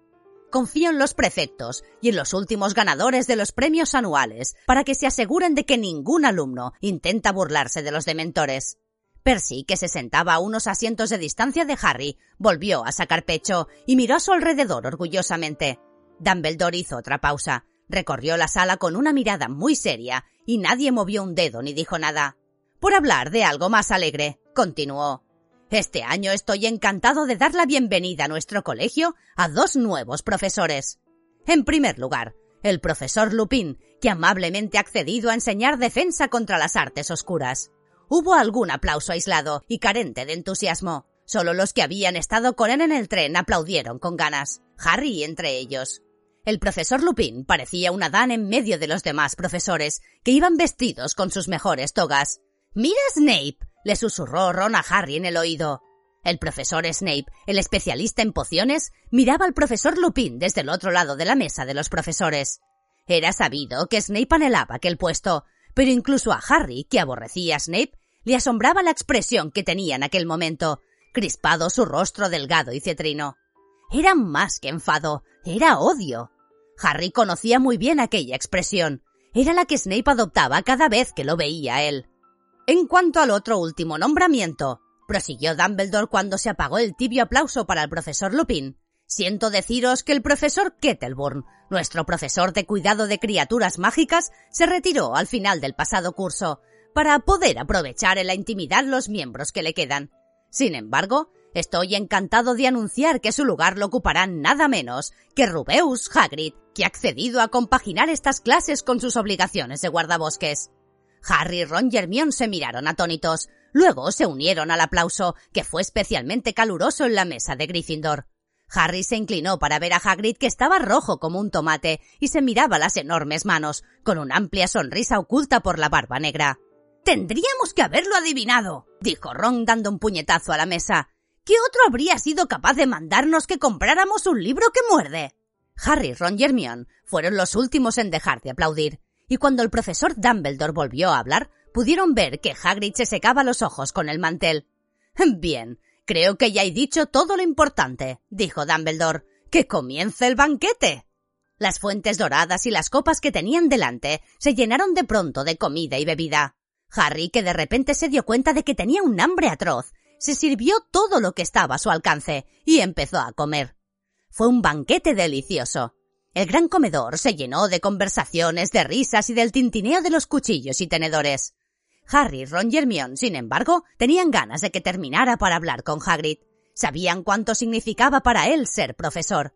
Confío en los prefectos y en los últimos ganadores de los premios anuales para que se aseguren de que ningún alumno intenta burlarse de los dementores. Percy, que se sentaba a unos asientos de distancia de Harry, volvió a sacar pecho y miró a su alrededor orgullosamente. Dumbledore hizo otra pausa, Recorrió la sala con una mirada muy seria y nadie movió un dedo ni dijo nada. Por hablar de algo más alegre, continuó. Este año estoy encantado de dar la bienvenida a nuestro colegio a dos nuevos profesores. En primer lugar, el profesor Lupin, que amablemente ha accedido a enseñar defensa contra las artes oscuras. Hubo algún aplauso aislado y carente de entusiasmo. Solo los que habían estado con él en el tren aplaudieron con ganas, Harry entre ellos. El profesor Lupin parecía un Adán en medio de los demás profesores, que iban vestidos con sus mejores togas. Mira, Snape, le susurró Ron a Harry en el oído. El profesor Snape, el especialista en pociones, miraba al profesor Lupin desde el otro lado de la mesa de los profesores. Era sabido que Snape anhelaba aquel puesto, pero incluso a Harry, que aborrecía a Snape, le asombraba la expresión que tenía en aquel momento, crispado su rostro delgado y cetrino. Era más que enfado, era odio. Harry conocía muy bien aquella expresión. Era la que Snape adoptaba cada vez que lo veía a él. En cuanto al otro último nombramiento, prosiguió Dumbledore cuando se apagó el tibio aplauso para el profesor Lupin. Siento deciros que el profesor Kettleburn, nuestro profesor de cuidado de criaturas mágicas, se retiró al final del pasado curso, para poder aprovechar en la intimidad los miembros que le quedan. Sin embargo, estoy encantado de anunciar que su lugar lo ocuparán nada menos que Rubeus Hagrid, que ha accedido a compaginar estas clases con sus obligaciones de guardabosques. Harry, Ron y se miraron atónitos. Luego se unieron al aplauso, que fue especialmente caluroso en la mesa de Gryffindor. Harry se inclinó para ver a Hagrid que estaba rojo como un tomate y se miraba las enormes manos, con una amplia sonrisa oculta por la barba negra. Tendríamos que haberlo adivinado, dijo Ron dando un puñetazo a la mesa. ¿Qué otro habría sido capaz de mandarnos que compráramos un libro que muerde? Harry, Ron y Hermione fueron los últimos en dejar de aplaudir, y cuando el profesor Dumbledore volvió a hablar, pudieron ver que Hagrid se secaba los ojos con el mantel. Bien, creo que ya he dicho todo lo importante, dijo Dumbledore. ¡Que comience el banquete! Las fuentes doradas y las copas que tenían delante se llenaron de pronto de comida y bebida. Harry, que de repente se dio cuenta de que tenía un hambre atroz, se sirvió todo lo que estaba a su alcance y empezó a comer. Fue un banquete delicioso. El gran comedor se llenó de conversaciones, de risas y del tintineo de los cuchillos y tenedores. Harry, Ron y Hermione, sin embargo, tenían ganas de que terminara para hablar con Hagrid. Sabían cuánto significaba para él ser profesor.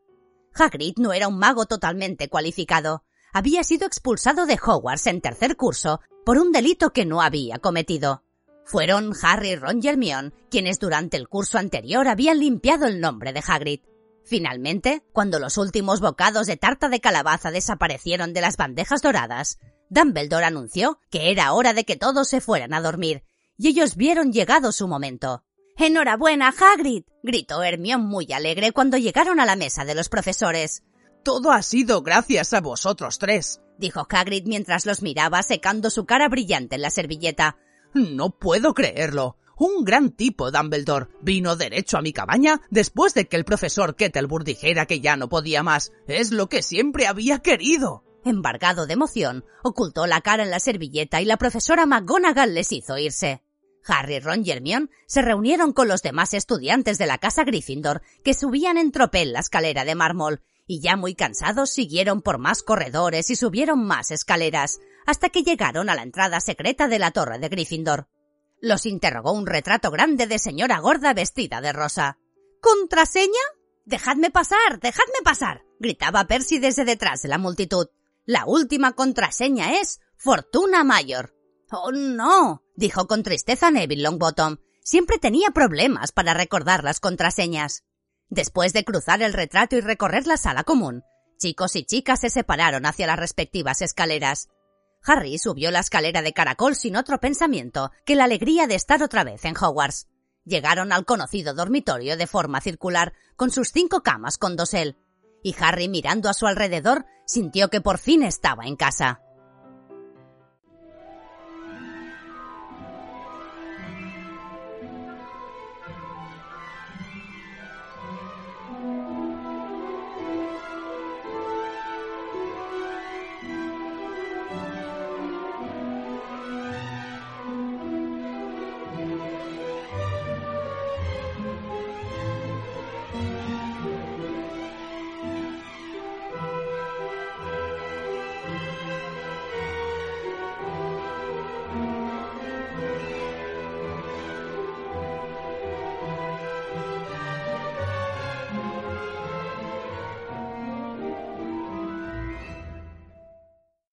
Hagrid no era un mago totalmente cualificado. Había sido expulsado de Hogwarts en tercer curso por un delito que no había cometido. Fueron Harry, Ron y Hermione quienes durante el curso anterior habían limpiado el nombre de Hagrid. Finalmente, cuando los últimos bocados de tarta de calabaza desaparecieron de las bandejas doradas, Dumbledore anunció que era hora de que todos se fueran a dormir, y ellos vieron llegado su momento. ¡Enhorabuena, Hagrid! gritó Hermione muy alegre cuando llegaron a la mesa de los profesores. Todo ha sido gracias a vosotros tres, dijo Hagrid mientras los miraba secando su cara brillante en la servilleta. No puedo creerlo. Un gran tipo, Dumbledore. Vino derecho a mi cabaña después de que el profesor Kettlebur dijera que ya no podía más. Es lo que siempre había querido. Embargado de emoción, ocultó la cara en la servilleta y la profesora McGonagall les hizo irse. Harry, Ron y Hermione se reunieron con los demás estudiantes de la casa Gryffindor que subían en tropel la escalera de mármol y ya muy cansados siguieron por más corredores y subieron más escaleras hasta que llegaron a la entrada secreta de la torre de Gryffindor. Los interrogó un retrato grande de señora gorda vestida de rosa. ¿Contraseña? Dejadme pasar, dejadme pasar, gritaba Percy desde detrás de la multitud. La última contraseña es Fortuna Mayor. Oh, no, dijo con tristeza Neville Longbottom. Siempre tenía problemas para recordar las contraseñas. Después de cruzar el retrato y recorrer la sala común, chicos y chicas se separaron hacia las respectivas escaleras. Harry subió la escalera de caracol sin otro pensamiento que la alegría de estar otra vez en Hogwarts. Llegaron al conocido dormitorio de forma circular, con sus cinco camas con dosel, y Harry mirando a su alrededor sintió que por fin estaba en casa.